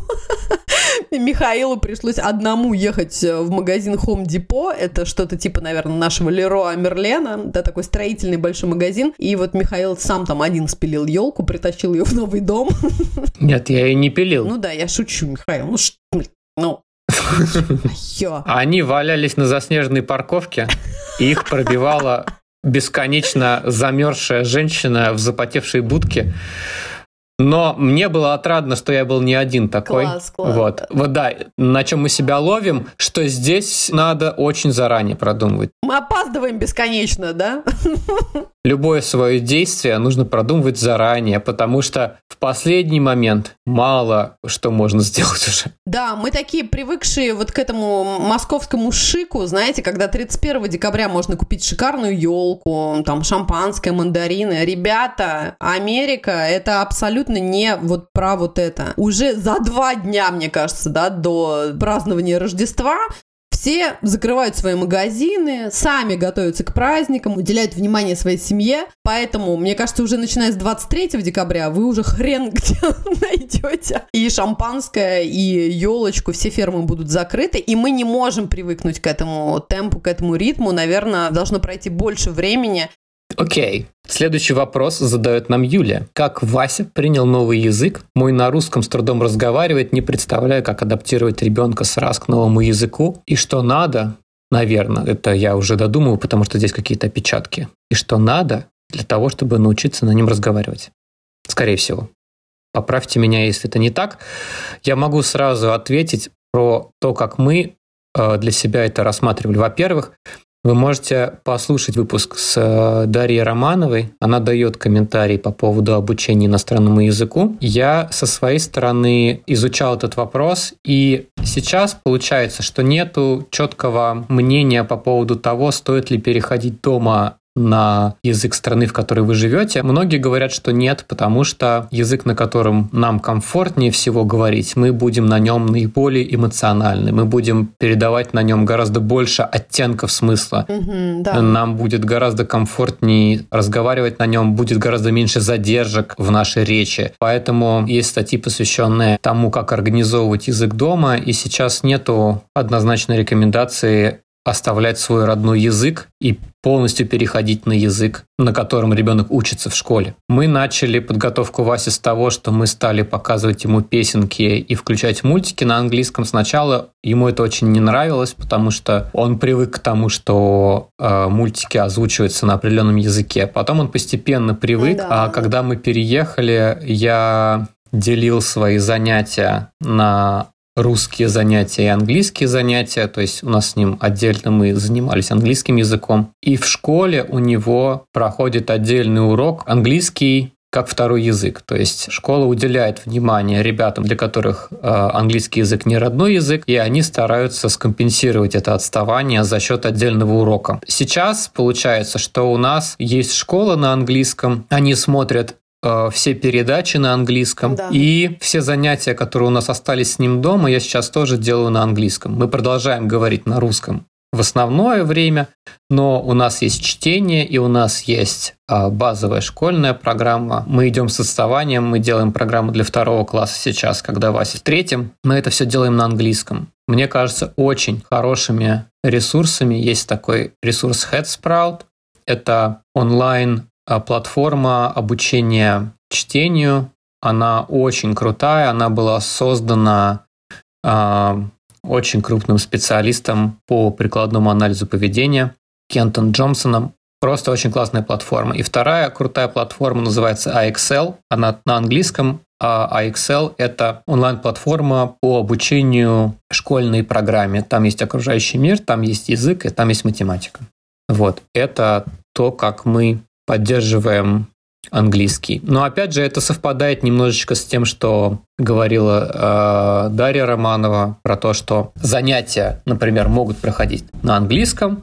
Михаилу пришлось одному ехать в магазин Home Depot. Это что-то типа, наверное, нашего Лероа Мерлена. Да, такой строительный большой магазин. И вот Михаил сам там один спилил елку, притащил ее в новый дом. *laughs* Нет, я ее не пилил. Ну да, я шучу, Михаил. Ну, ш... ну, *laughs* Они валялись на заснеженной парковке, и их пробивала бесконечно замерзшая женщина в запотевшей будке. Но мне было отрадно, что я был не один такой. Класс, класс. Вот. вот да, на чем мы себя ловим, что здесь надо очень заранее продумывать. Мы опаздываем бесконечно, да? *laughs* Любое свое действие нужно продумывать заранее, потому что в последний момент мало что можно сделать уже. Да, мы такие привыкшие вот к этому московскому шику, знаете, когда 31 декабря можно купить шикарную елку, там шампанское, мандарины. Ребята, Америка это абсолютно не вот про вот это. Уже за два дня, мне кажется, да, до празднования Рождества все закрывают свои магазины, сами готовятся к праздникам, уделяют внимание своей семье. Поэтому, мне кажется, уже начиная с 23 декабря вы уже хрен где *laughs* найдете. И шампанское, и елочку, все фермы будут закрыты, и мы не можем привыкнуть к этому темпу, к этому ритму. Наверное, должно пройти больше времени, Окей. Следующий вопрос задает нам Юлия. Как Вася принял новый язык? Мой на русском с трудом разговаривает, не представляю, как адаптировать ребенка с раз к новому языку. И что надо, наверное, это я уже додумываю, потому что здесь какие-то опечатки. И что надо для того, чтобы научиться на нем разговаривать? Скорее всего. Поправьте меня, если это не так. Я могу сразу ответить про то, как мы э, для себя это рассматривали. Во-первых, вы можете послушать выпуск с э, Дарьей Романовой. Она дает комментарий по поводу обучения иностранному языку. Я со своей стороны изучал этот вопрос, и сейчас получается, что нету четкого мнения по поводу того, стоит ли переходить дома на язык страны, в которой вы живете. Многие говорят, что нет, потому что язык, на котором нам комфортнее всего говорить, мы будем на нем наиболее эмоциональны, мы будем передавать на нем гораздо больше оттенков смысла. Угу, да. Нам будет гораздо комфортнее разговаривать на нем, будет гораздо меньше задержек в нашей речи. Поэтому есть статьи, посвященные тому, как организовывать язык дома, и сейчас нету однозначной рекомендации оставлять свой родной язык и полностью переходить на язык, на котором ребенок учится в школе. Мы начали подготовку Васи с того, что мы стали показывать ему песенки и включать мультики на английском. Сначала ему это очень не нравилось, потому что он привык к тому, что э, мультики озвучиваются на определенном языке. Потом он постепенно привык, да. а когда мы переехали, я делил свои занятия на русские занятия и английские занятия, то есть у нас с ним отдельно мы занимались английским языком. И в школе у него проходит отдельный урок английский как второй язык. То есть школа уделяет внимание ребятам, для которых э, английский язык не родной язык, и они стараются скомпенсировать это отставание за счет отдельного урока. Сейчас получается, что у нас есть школа на английском, они смотрят все передачи на английском. Да. И все занятия, которые у нас остались с ним дома, я сейчас тоже делаю на английском. Мы продолжаем говорить на русском в основное время, но у нас есть чтение и у нас есть а, базовая школьная программа. Мы идем с отставанием, мы делаем программу для второго класса сейчас, когда Вася в третьем. Мы это все делаем на английском. Мне кажется, очень хорошими ресурсами есть такой ресурс Headsprout. Это онлайн платформа обучения чтению. Она очень крутая, она была создана э, очень крупным специалистом по прикладному анализу поведения Кентон Джонсоном. Просто очень классная платформа. И вторая крутая платформа называется iExcel. Она на английском, а iExcel – это онлайн-платформа по обучению школьной программе. Там есть окружающий мир, там есть язык и там есть математика. Вот. Это то, как мы поддерживаем английский. Но опять же, это совпадает немножечко с тем, что говорила э, Дарья Романова про то, что занятия, например, могут проходить на английском,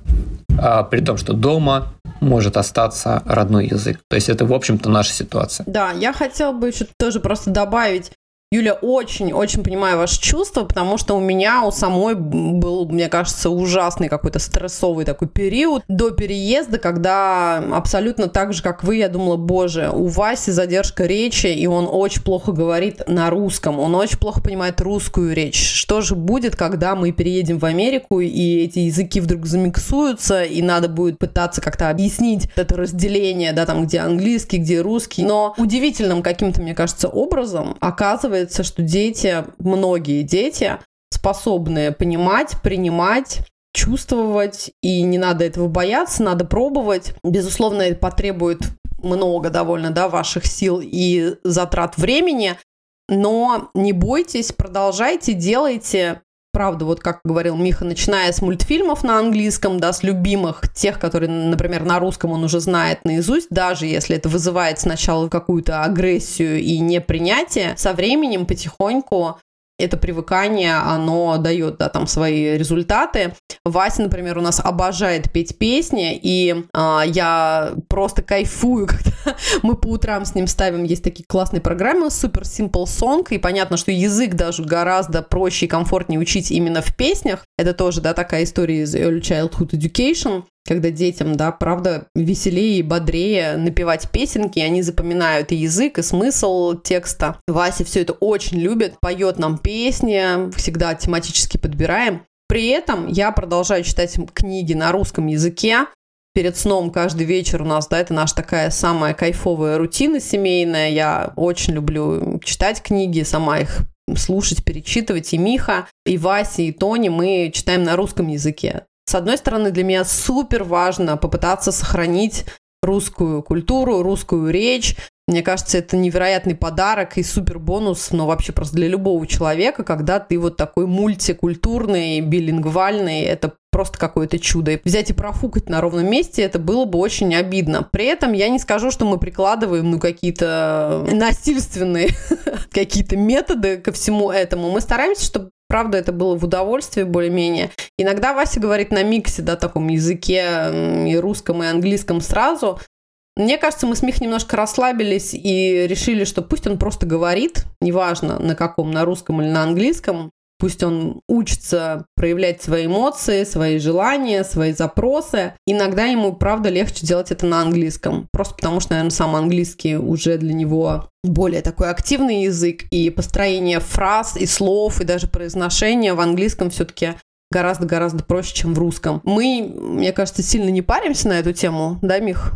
а, при том, что дома может остаться родной язык. То есть это, в общем-то, наша ситуация. Да, я хотела бы еще тоже просто добавить Юля, очень-очень понимаю ваши чувства, потому что у меня у самой был, мне кажется, ужасный какой-то стрессовый такой период до переезда, когда абсолютно так же, как вы, я думала, боже, у Васи задержка речи, и он очень плохо говорит на русском, он очень плохо понимает русскую речь. Что же будет, когда мы переедем в Америку, и эти языки вдруг замиксуются, и надо будет пытаться как-то объяснить это разделение, да, там, где английский, где русский. Но удивительным каким-то, мне кажется, образом оказывается, оказывается, что дети, многие дети, способны понимать, принимать чувствовать, и не надо этого бояться, надо пробовать. Безусловно, это потребует много довольно да, ваших сил и затрат времени, но не бойтесь, продолжайте, делайте. Правда, вот как говорил Миха, начиная с мультфильмов на английском, да, с любимых, тех, которые, например, на русском он уже знает наизусть, даже если это вызывает сначала какую-то агрессию и непринятие, со временем потихоньку это привыкание, оно дает, да, там свои результаты. Вася, например, у нас обожает петь песни, и а, я просто кайфую, *laughs* когда мы по утрам с ним ставим, есть такие классные программы, Super Simple Song, и понятно, что язык даже гораздо проще и комфортнее учить именно в песнях. Это тоже, да, такая история из Early Childhood Education когда детям, да, правда, веселее и бодрее напевать песенки, они запоминают и язык, и смысл текста. Вася все это очень любит, поет нам песни, всегда тематически подбираем. При этом я продолжаю читать книги на русском языке, перед сном каждый вечер у нас, да, это наша такая самая кайфовая рутина семейная. Я очень люблю читать книги, сама их слушать, перечитывать. И Миха, и Вася, и Тони мы читаем на русском языке. С одной стороны, для меня супер важно попытаться сохранить русскую культуру, русскую речь. Мне кажется, это невероятный подарок и супер бонус, но вообще просто для любого человека, когда ты вот такой мультикультурный, билингвальный, это просто какое-то чудо. взять и профукать на ровном месте, это было бы очень обидно. При этом я не скажу, что мы прикладываем ну, какие-то *laughs* насильственные *laughs* какие-то методы ко всему этому. Мы стараемся, чтобы Правда, это было в удовольствие более-менее. Иногда Вася говорит на миксе, да, таком языке и русском, и английском сразу. Мне кажется, мы с Мих немножко расслабились и решили, что пусть он просто говорит, неважно на каком, на русском или на английском, Пусть он учится проявлять свои эмоции, свои желания, свои запросы. Иногда ему, правда, легче делать это на английском. Просто потому что, наверное, сам английский уже для него более такой активный язык, и построение фраз и слов, и даже произношение в английском все-таки гораздо-гораздо проще, чем в русском. Мы, мне кажется, сильно не паримся на эту тему, да, Мих?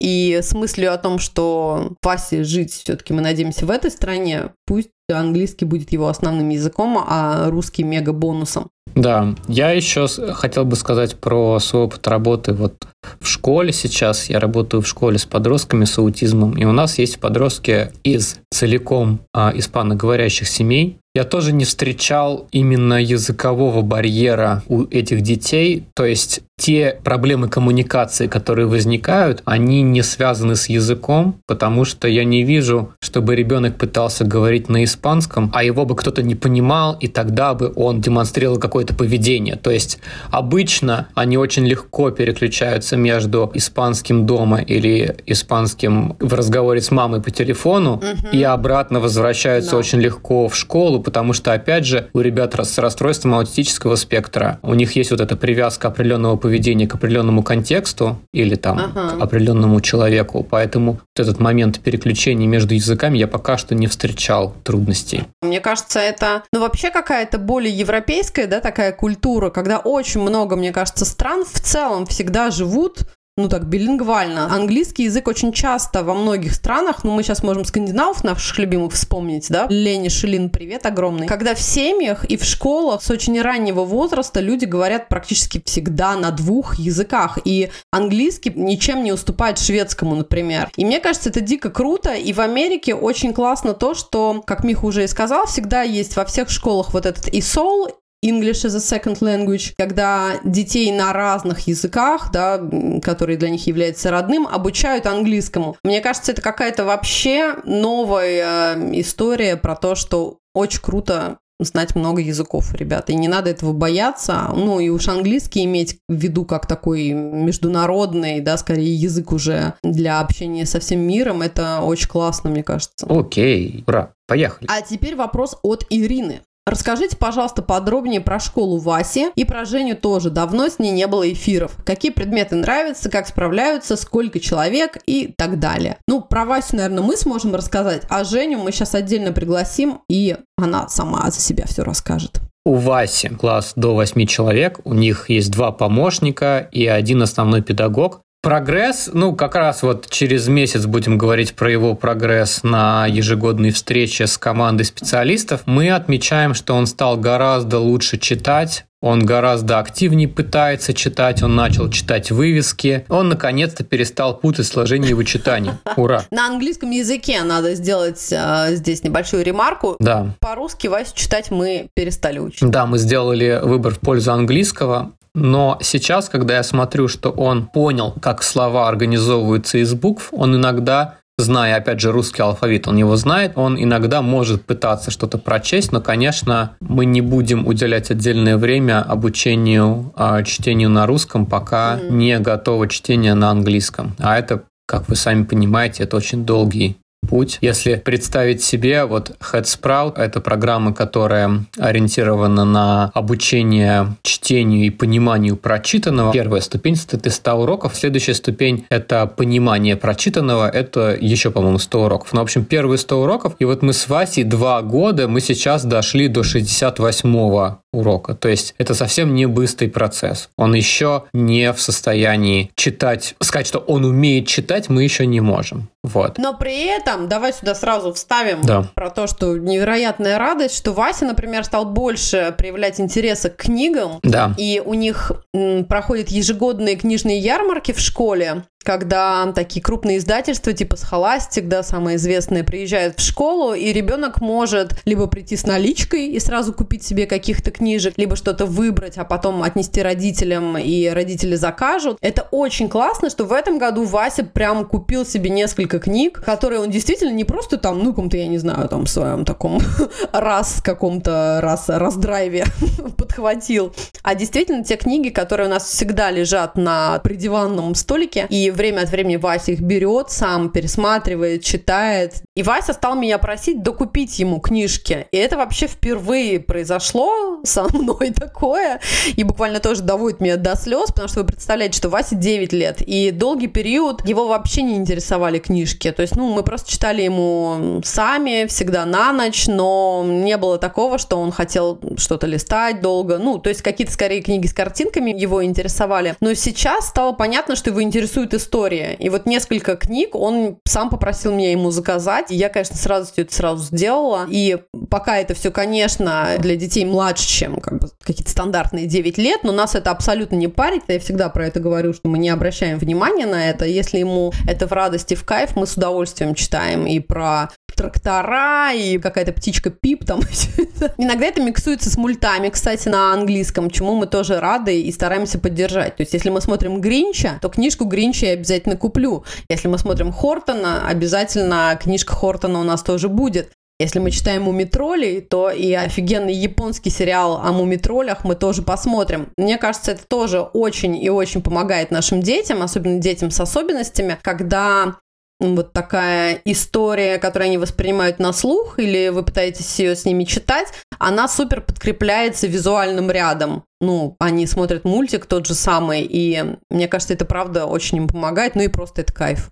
И с мыслью о том, что Васе жить все-таки мы надеемся в этой стране, пусть английский будет его основным языком, а русский мега бонусом. Да, я еще хотел бы сказать про свой опыт работы вот в школе сейчас. Я работаю в школе с подростками с аутизмом, и у нас есть подростки из целиком а, испаноговорящих семей, я тоже не встречал именно языкового барьера у этих детей. То есть те проблемы коммуникации, которые возникают, они не связаны с языком, потому что я не вижу, чтобы ребенок пытался говорить на испанском, а его бы кто-то не понимал, и тогда бы он демонстрировал какое-то поведение. То есть обычно они очень легко переключаются между испанским дома или испанским в разговоре с мамой по телефону угу. и обратно возвращаются да. очень легко в школу, потому что, опять же, у ребят с расстройством аутистического спектра у них есть вот эта привязка определенного поведения к определенному контексту или там ага. к определенному человеку, поэтому вот этот момент переключения между языками я пока что не встречал трудностей. Мне кажется, это, ну, вообще какая-то более европейская, да, такая культура, когда очень много, мне кажется, стран в целом всегда живут ну так, билингвально. Английский язык очень часто во многих странах, ну мы сейчас можем скандинавов наших любимых вспомнить, да, Лени Шилин, привет огромный. Когда в семьях и в школах с очень раннего возраста люди говорят практически всегда на двух языках, и английский ничем не уступает шведскому, например. И мне кажется, это дико круто, и в Америке очень классно то, что, как Миха уже и сказал, всегда есть во всех школах вот этот ESOL, English as a second language, когда детей на разных языках, да, которые для них являются родным, обучают английскому. Мне кажется, это какая-то вообще новая э, история про то, что очень круто знать много языков, ребята. И не надо этого бояться. Ну, и уж английский иметь в виду как такой международный, да, скорее язык уже для общения со всем миром, это очень классно, мне кажется. Окей, ура, поехали. А теперь вопрос от Ирины. Расскажите, пожалуйста, подробнее про школу Васи и про Женю тоже. Давно с ней не было эфиров. Какие предметы нравятся, как справляются, сколько человек и так далее. Ну, про Васю, наверное, мы сможем рассказать, а Женю мы сейчас отдельно пригласим, и она сама за себя все расскажет. У Васи класс до 8 человек, у них есть два помощника и один основной педагог. Прогресс, ну, как раз вот через месяц будем говорить про его прогресс на ежегодной встрече с командой специалистов. Мы отмечаем, что он стал гораздо лучше читать, он гораздо активнее пытается читать, он начал читать вывески. Он наконец-то перестал путать сложение и вычитание. Ура! *laughs* На английском языке надо сделать э, здесь небольшую ремарку. Да. По-русски Васю читать мы перестали учить. Да, мы сделали выбор в пользу английского. Но сейчас, когда я смотрю, что он понял, как слова организовываются из букв, он иногда зная, опять же, русский алфавит, он его знает, он иногда может пытаться что-то прочесть, но, конечно, мы не будем уделять отдельное время обучению э, чтению на русском, пока mm-hmm. не готово чтение на английском. А это как вы сами понимаете, это очень долгий путь. Если представить себе, вот HeadSprout — это программа, которая ориентирована на обучение чтению и пониманию прочитанного. Первая ступень из 100 уроков. Следующая ступень — это понимание прочитанного. Это еще, по-моему, 100 уроков. Ну, в общем, первые 100 уроков. И вот мы с Васей два года, мы сейчас дошли до 68 урока. То есть это совсем не быстрый процесс. Он еще не в состоянии читать. Сказать, что он умеет читать, мы еще не можем. Вот. Но при этом, давай сюда сразу вставим да. про то, что невероятная радость, что Вася, например, стал больше проявлять интереса к книгам. Да. И у них м, проходят ежегодные книжные ярмарки в школе когда такие крупные издательства типа Схоластик, да, самые известные, приезжают в школу, и ребенок может либо прийти с наличкой и сразу купить себе каких-то книжек, либо что-то выбрать, а потом отнести родителям, и родители закажут. Это очень классно, что в этом году Вася прям купил себе несколько книг, которые он действительно не просто там, ну, каком-то, я не знаю, там, в своем таком *laughs* раз каком-то раз раздрайве *laughs* подхватил, а действительно те книги, которые у нас всегда лежат на придиванном столике, и время от времени Вася их берет, сам пересматривает, читает. И Вася стал меня просить докупить ему книжки. И это вообще впервые произошло со мной *laughs* такое. И буквально тоже доводит меня до слез, потому что вы представляете, что Васе 9 лет. И долгий период его вообще не интересовали книжки. То есть, ну, мы просто читали ему сами, всегда на ночь, но не было такого, что он хотел что-то листать долго. Ну, то есть какие-то скорее книги с картинками его интересовали. Но сейчас стало понятно, что его интересует история. И вот несколько книг он сам попросил меня ему заказать. И я, конечно, с радостью это сразу сделала. И пока это все, конечно, для детей младше, чем как бы, какие-то стандартные 9 лет, но нас это абсолютно не парит. Я всегда про это говорю, что мы не обращаем внимания на это. Если ему это в радости, в кайф, мы с удовольствием читаем и про трактора, и какая-то птичка Пип там. *laughs* Иногда это миксуется с мультами, кстати, на английском, чему мы тоже рады и стараемся поддержать. То есть, если мы смотрим Гринча, то книжку Гринча я обязательно куплю. Если мы смотрим Хортона, обязательно книжка Хортона у нас тоже будет. Если мы читаем «Мумитролей», то и офигенный японский сериал о мумитролях мы тоже посмотрим. Мне кажется, это тоже очень и очень помогает нашим детям, особенно детям с особенностями, когда вот такая история, которую они воспринимают на слух, или вы пытаетесь ее с ними читать, она супер подкрепляется визуальным рядом. Ну, они смотрят мультик тот же самый, и мне кажется, это правда очень им помогает, ну и просто это кайф.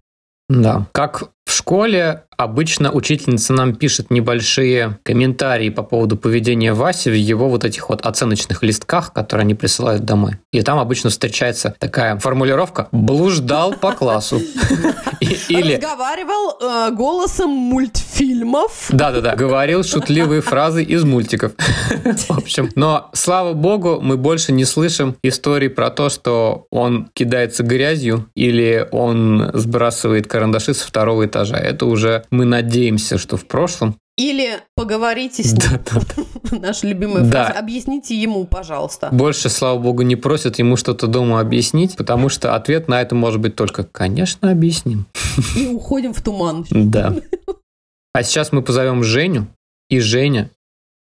Да. Как в школе обычно учительница нам пишет небольшие комментарии по поводу поведения Васи в его вот этих вот оценочных листках, которые они присылают домой. И там обычно встречается такая формулировка «блуждал по классу». *laughs* Или... Разговаривал э, голосом мультфильмов. Да-да-да, говорил шутливые фразы из мультиков. *laughs* В общем, но, слава богу, мы больше не слышим истории про то, что он кидается грязью или он сбрасывает карандаши с второго этажа. Это уже мы надеемся, что в прошлом. Или поговорите с ним. Да, да, да. *laughs* Наша любимая фраза. Да. Объясните ему, пожалуйста. Больше, слава богу, не просят ему что-то дома объяснить, потому что ответ на это может быть только «конечно, объясним». И уходим в туман. Да. *laughs* А сейчас мы позовем Женю, и Женя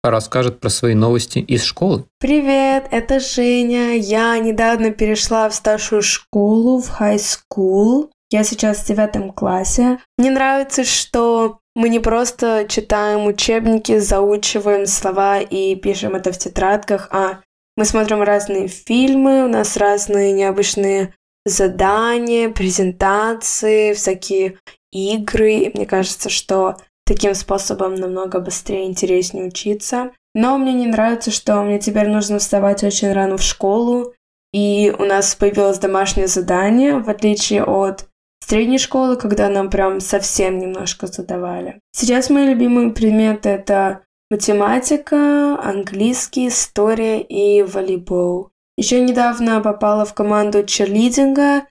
расскажет про свои новости из школы. Привет, это Женя. Я недавно перешла в старшую школу, в high school. Я сейчас в девятом классе. Мне нравится, что мы не просто читаем учебники, заучиваем слова и пишем это в тетрадках, а мы смотрим разные фильмы, у нас разные необычные задания, презентации, всякие игры. Мне кажется, что таким способом намного быстрее и интереснее учиться. Но мне не нравится, что мне теперь нужно вставать очень рано в школу, и у нас появилось домашнее задание, в отличие от средней школы, когда нам прям совсем немножко задавали. Сейчас мои любимые предметы — это математика, английский, история и волейбол. Еще недавно попала в команду черлидинга,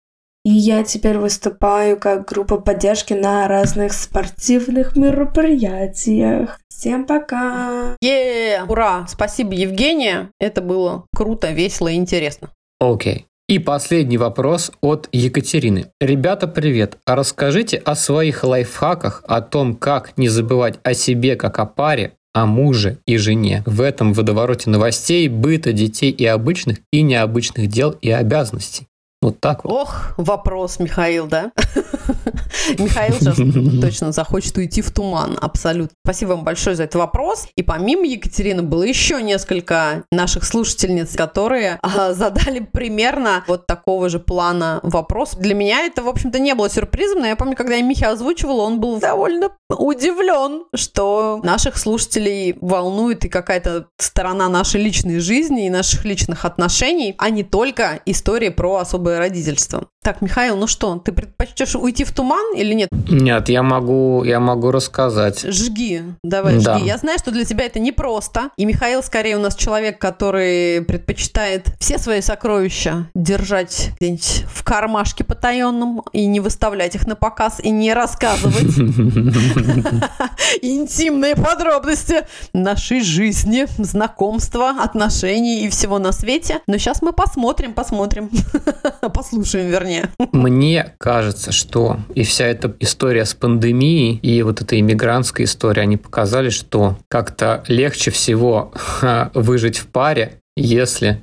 и я теперь выступаю как группа поддержки на разных спортивных мероприятиях. Всем пока! Е, ура! Спасибо, Евгения. Это было круто, весело и интересно. Окей. Okay. И последний вопрос от Екатерины. Ребята, привет. Расскажите о своих лайфхаках, о том, как не забывать о себе как о паре, о муже и жене в этом водовороте новостей, быта, детей и обычных и необычных дел и обязанностей. Вот так вот. Ох, вопрос, Михаил, да? *laughs* *laughs* Михаил сейчас точно захочет уйти в туман, абсолютно. Спасибо вам большое за этот вопрос. И помимо Екатерины было еще несколько наших слушательниц, которые а, задали примерно вот такого же плана вопрос. Для меня это, в общем-то, не было сюрпризом, но я помню, когда я Михи озвучивала, он был довольно удивлен, что наших слушателей волнует и какая-то сторона нашей личной жизни и наших личных отношений, а не только история про особое родительство. Так, Михаил, ну что, ты предпочтешь уйти в туман или нет? Нет, я могу, я могу рассказать. Жги, давай да. жги. Я знаю, что для тебя это непросто. И Михаил скорее у нас человек, который предпочитает все свои сокровища держать где-нибудь в кармашке потаенном и не выставлять их на показ и не рассказывать *laughs* интимные подробности нашей жизни, знакомства, отношений и всего на свете. Но сейчас мы посмотрим, посмотрим. *laughs* Послушаем, вернее. *laughs* Мне кажется, что и вся эта история с пандемией, и вот эта иммигрантская история, они показали, что как-то легче всего *laughs* выжить в паре, если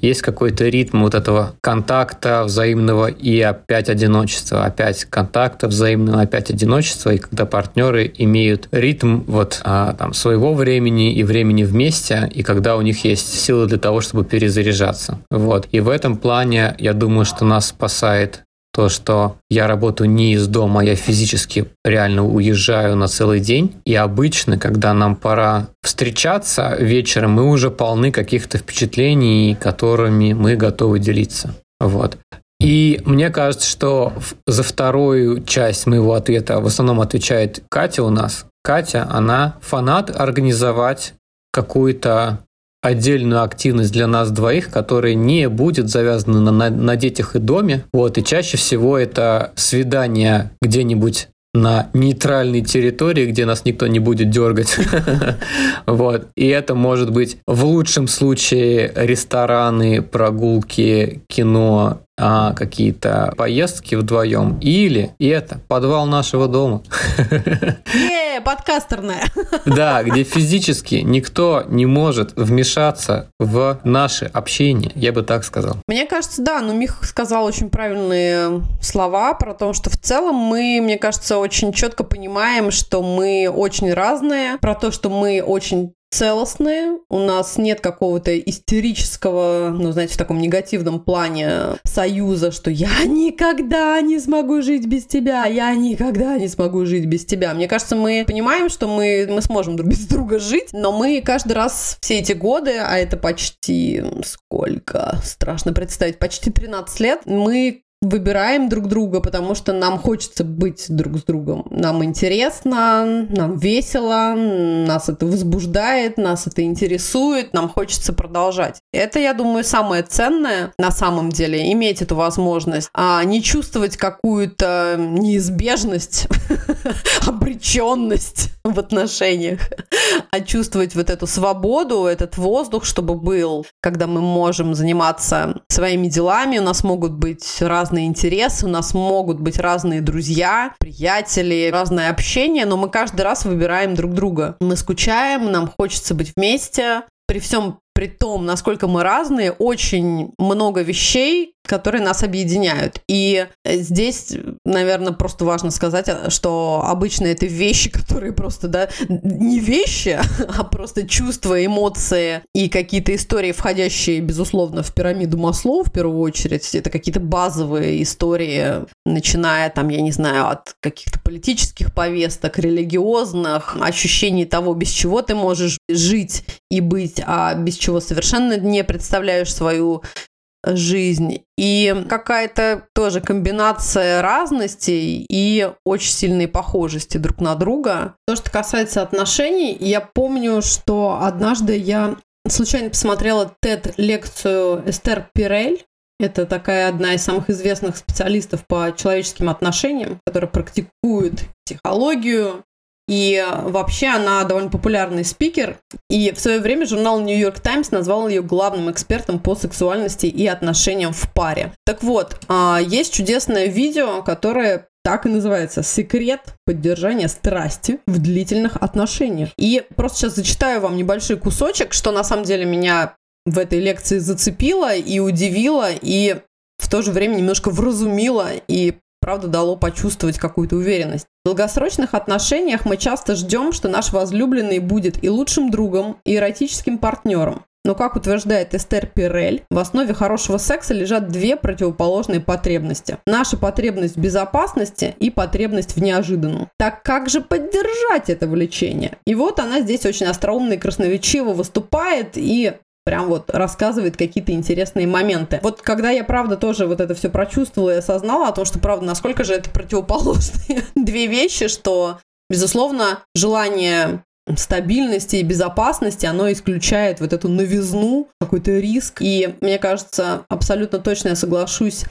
есть какой-то ритм вот этого контакта взаимного и опять одиночества, опять контакта взаимного, опять одиночества, и когда партнеры имеют ритм вот а, там своего времени и времени вместе, и когда у них есть силы для того, чтобы перезаряжаться. Вот. И в этом плане я думаю, что нас спасает то, что я работаю не из дома, я физически реально уезжаю на целый день. И обычно, когда нам пора встречаться вечером, мы уже полны каких-то впечатлений, которыми мы готовы делиться. Вот. И мне кажется, что за вторую часть моего ответа в основном отвечает Катя у нас. Катя, она фанат организовать какую-то отдельную активность для нас двоих, которая не будет завязана на, на, на детях и доме. Вот, и чаще всего это свидание где-нибудь на нейтральной территории, где нас никто не будет дергать. *laughs* вот. И это может быть в лучшем случае рестораны, прогулки, кино, а, какие-то поездки вдвоем. Или и это подвал нашего дома. Е, подкастерная. да, где физически никто не может вмешаться в наше общение, я бы так сказал. Мне кажется, да, но Мих сказал очень правильные слова про то, что в целом мы, мне кажется, очень четко понимаем, что мы очень разные, про то, что мы очень целостные, у нас нет какого-то истерического, ну, знаете, в таком негативном плане союза, что я никогда не смогу жить без тебя, я никогда не смогу жить без тебя. Мне кажется, мы понимаем, что мы, мы сможем друг без друга жить, но мы каждый раз все эти годы, а это почти сколько, страшно представить, почти 13 лет, мы выбираем друг друга, потому что нам хочется быть друг с другом. Нам интересно, нам весело, нас это возбуждает, нас это интересует, нам хочется продолжать. Это, я думаю, самое ценное на самом деле, иметь эту возможность, а не чувствовать какую-то неизбежность, *laughs* обреченность в отношениях, а чувствовать вот эту свободу, этот воздух, чтобы был, когда мы можем заниматься своими делами, у нас могут быть разные разные интересы, у нас могут быть разные друзья, приятели, разное общение, но мы каждый раз выбираем друг друга. Мы скучаем, нам хочется быть вместе, при всем при том, насколько мы разные, очень много вещей, которые нас объединяют. И здесь, наверное, просто важно сказать, что обычно это вещи, *laughs* которые просто, да, не вещи, *laughs* а просто чувства, эмоции и какие-то истории, входящие, безусловно, в пирамиду Маслоу в первую очередь. Это какие-то базовые истории, начиная там, я не знаю, от каких-то политических повесток, религиозных, ощущений того, без чего ты можешь жить и быть, а без чего совершенно не представляешь свою жизнь. И какая-то тоже комбинация разностей и очень сильной похожести друг на друга. То, что касается отношений, я помню, что однажды я случайно посмотрела TED-лекцию Эстер Пирель. Это такая одна из самых известных специалистов по человеческим отношениям, которая практикует психологию, и вообще она довольно популярный спикер. И в свое время журнал New York Times назвал ее главным экспертом по сексуальности и отношениям в паре. Так вот, а, есть чудесное видео, которое так и называется «Секрет поддержания страсти в длительных отношениях». И просто сейчас зачитаю вам небольшой кусочек, что на самом деле меня в этой лекции зацепило и удивило, и в то же время немножко вразумило и правда дало почувствовать какую-то уверенность. В долгосрочных отношениях мы часто ждем, что наш возлюбленный будет и лучшим другом, и эротическим партнером. Но, как утверждает Эстер Пирель, в основе хорошего секса лежат две противоположные потребности. Наша потребность в безопасности и потребность в неожиданном. Так как же поддержать это влечение? И вот она здесь очень остроумно и красноречиво выступает и прям вот рассказывает какие-то интересные моменты. Вот когда я, правда, тоже вот это все прочувствовала и осознала о том, что, правда, насколько же это противоположные *laughs* две вещи, что, безусловно, желание стабильности и безопасности, оно исключает вот эту новизну, какой-то риск. И мне кажется, абсолютно точно я соглашусь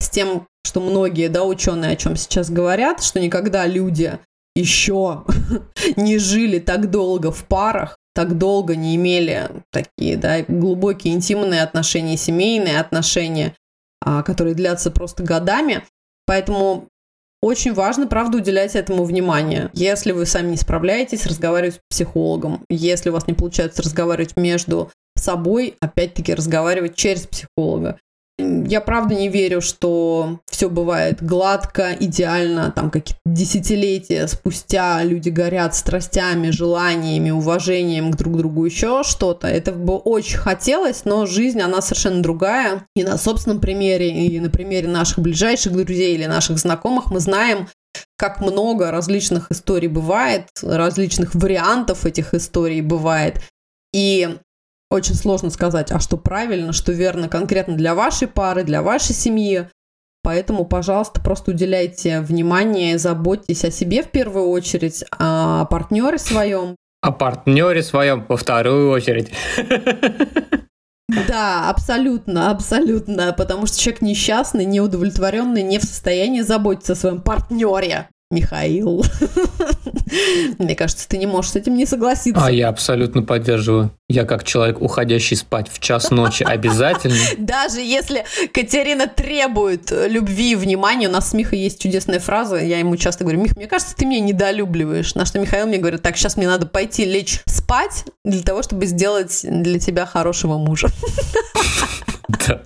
с тем, что многие, да, ученые о чем сейчас говорят, что никогда люди еще *laughs* не жили так долго в парах, так долго не имели такие да, глубокие интимные отношения, семейные отношения, а, которые длятся просто годами. Поэтому очень важно, правда, уделять этому внимание. Если вы сами не справляетесь, разговаривать с психологом. Если у вас не получается разговаривать между собой, опять-таки разговаривать через психолога. Я правда не верю, что все бывает гладко, идеально, там какие-то десятилетия спустя люди горят страстями, желаниями, уважением к друг другу, еще что-то. Это бы очень хотелось, но жизнь, она совершенно другая. И на собственном примере, и на примере наших ближайших друзей или наших знакомых мы знаем, как много различных историй бывает, различных вариантов этих историй бывает. И очень сложно сказать, а что правильно, что верно конкретно для вашей пары, для вашей семьи. Поэтому, пожалуйста, просто уделяйте внимание, заботьтесь о себе в первую очередь, о партнере своем. О партнере своем во вторую очередь. Да, абсолютно, абсолютно, потому что человек несчастный, неудовлетворенный, не в состоянии заботиться о своем партнере. Михаил. Мне кажется, ты не можешь с этим не согласиться. А я абсолютно поддерживаю. Я как человек, уходящий спать в час ночи, обязательно. *laughs* Даже если Катерина требует любви и внимания, у нас с Михой есть чудесная фраза, я ему часто говорю, Мих, мне кажется, ты меня недолюбливаешь. На что Михаил мне говорит, так, сейчас мне надо пойти лечь спать для того, чтобы сделать для тебя хорошего мужа. *laughs* *laughs* Да.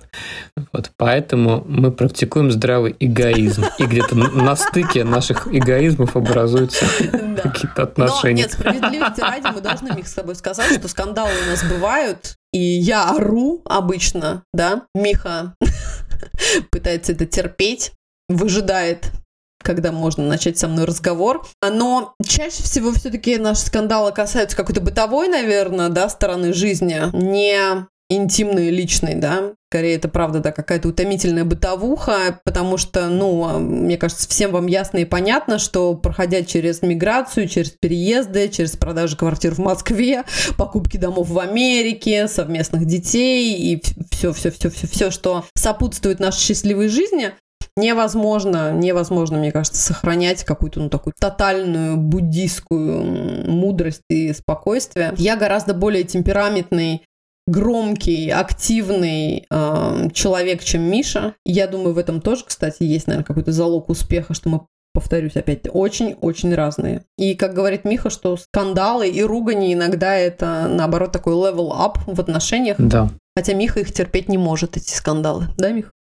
Вот, поэтому мы практикуем здравый эгоизм. И где-то на стыке наших эгоизмов образуются да. какие-то отношения. Но нет, справедливости ради мы должны, Мих, с тобой сказать, что скандалы у нас бывают, и я ору обычно, да, Миха *laughs* пытается это терпеть, выжидает когда можно начать со мной разговор. Но чаще всего все-таки наши скандалы касаются какой-то бытовой, наверное, да, стороны жизни, не интимной, личной, да. Скорее, это правда, да, какая-то утомительная бытовуха, потому что, ну, а, мне кажется, всем вам ясно и понятно, что проходя через миграцию, через переезды, через продажу квартир в Москве, покупки домов в Америке, совместных детей и все, все, все, все, все, что сопутствует нашей счастливой жизни, невозможно, невозможно, мне кажется, сохранять какую-то, ну, такую тотальную буддийскую мудрость и спокойствие. Я гораздо более темпераментный громкий, активный э, человек, чем Миша. Я думаю, в этом тоже, кстати, есть, наверное, какой-то залог успеха, что мы повторюсь опять, очень-очень разные. И, как говорит Миха, что скандалы и ругани иногда это, наоборот, такой level up в отношениях. Да. Хотя Миха их терпеть не может, эти скандалы. Да, Мих?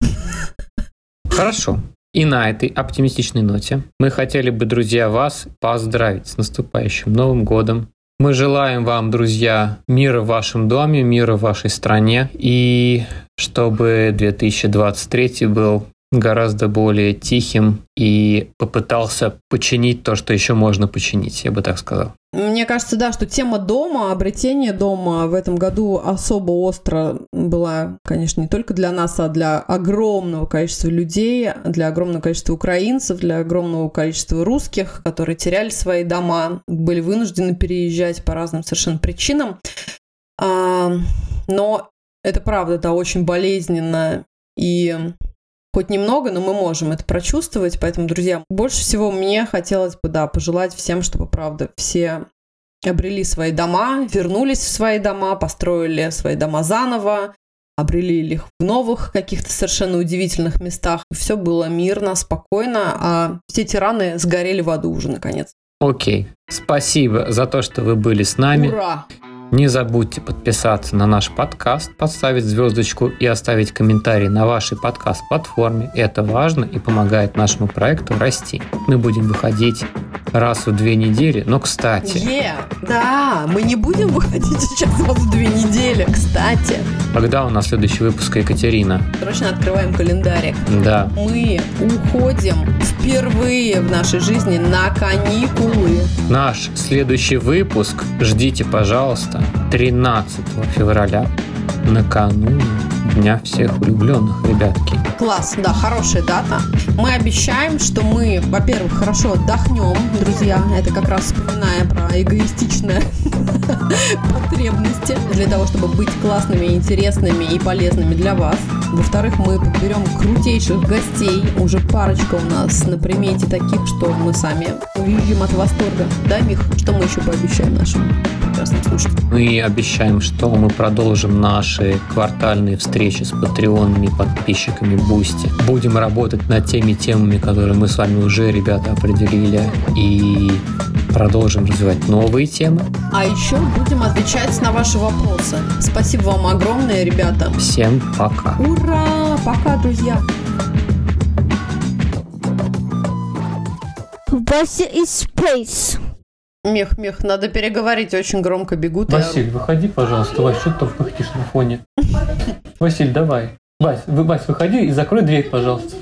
Хорошо. И на этой оптимистичной ноте мы хотели бы, друзья, вас поздравить с наступающим Новым годом. Мы желаем вам, друзья, мира в вашем доме, мира в вашей стране, и чтобы 2023 был гораздо более тихим и попытался починить то, что еще можно починить, я бы так сказал. Мне кажется, да, что тема дома, обретение дома в этом году особо остро была, конечно, не только для нас, а для огромного количества людей, для огромного количества украинцев, для огромного количества русских, которые теряли свои дома, были вынуждены переезжать по разным совершенно причинам. А, но это правда, да, очень болезненно и хоть немного, но мы можем это прочувствовать. Поэтому, друзья, больше всего мне хотелось бы, да, пожелать всем, чтобы, правда, все обрели свои дома, вернулись в свои дома, построили свои дома заново, обрели их в новых каких-то совершенно удивительных местах. Все было мирно, спокойно, а все тираны сгорели в аду уже наконец. Окей. Спасибо за то, что вы были с нами. Ура! Не забудьте подписаться на наш подкаст, поставить звездочку и оставить комментарий на вашей подкаст-платформе. Это важно и помогает нашему проекту расти. Мы будем выходить раз в две недели, но кстати... Yeah, да, мы не будем выходить сейчас раз в две недели, кстати. Когда у нас следующий выпуск, Екатерина? Срочно открываем календарик. Да. Мы уходим впервые в нашей жизни на каникулы. Наш следующий выпуск ждите, пожалуйста, 13 февраля, накануне Дня всех влюбленных, ребятки. Класс, да, хорошая дата. Мы обещаем, что мы, во-первых, хорошо отдохнем, друзья. Это как раз вспоминая про эгоистичные *laughs* потребности для того, чтобы быть классными, интересными и полезными для вас. Во-вторых, мы подберем крутейших гостей. Уже парочка у нас на примете таких, что мы сами увидим от восторга. Да, Мих? Что мы еще пообещаем нашим прекрасным слушателям? Мы обещаем, что мы продолжим наши квартальные встречи с патреонами, подписчиками Boosty. Будем работать над теми темами, которые мы с вами уже, ребята, определили. И продолжим развивать новые темы. А еще будем отвечать на ваши вопросы. Спасибо вам огромное, ребята. Всем пока. Ура! Пока, друзья! Вася is space. Мех, мех, надо переговорить, очень громко бегут. Василь, выходи, пожалуйста. Вась, что ты там пыхтишь на фоне? Василь, давай. Вась, вы, Вась, выходи и закрой дверь, пожалуйста.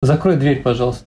Закрой дверь, пожалуйста.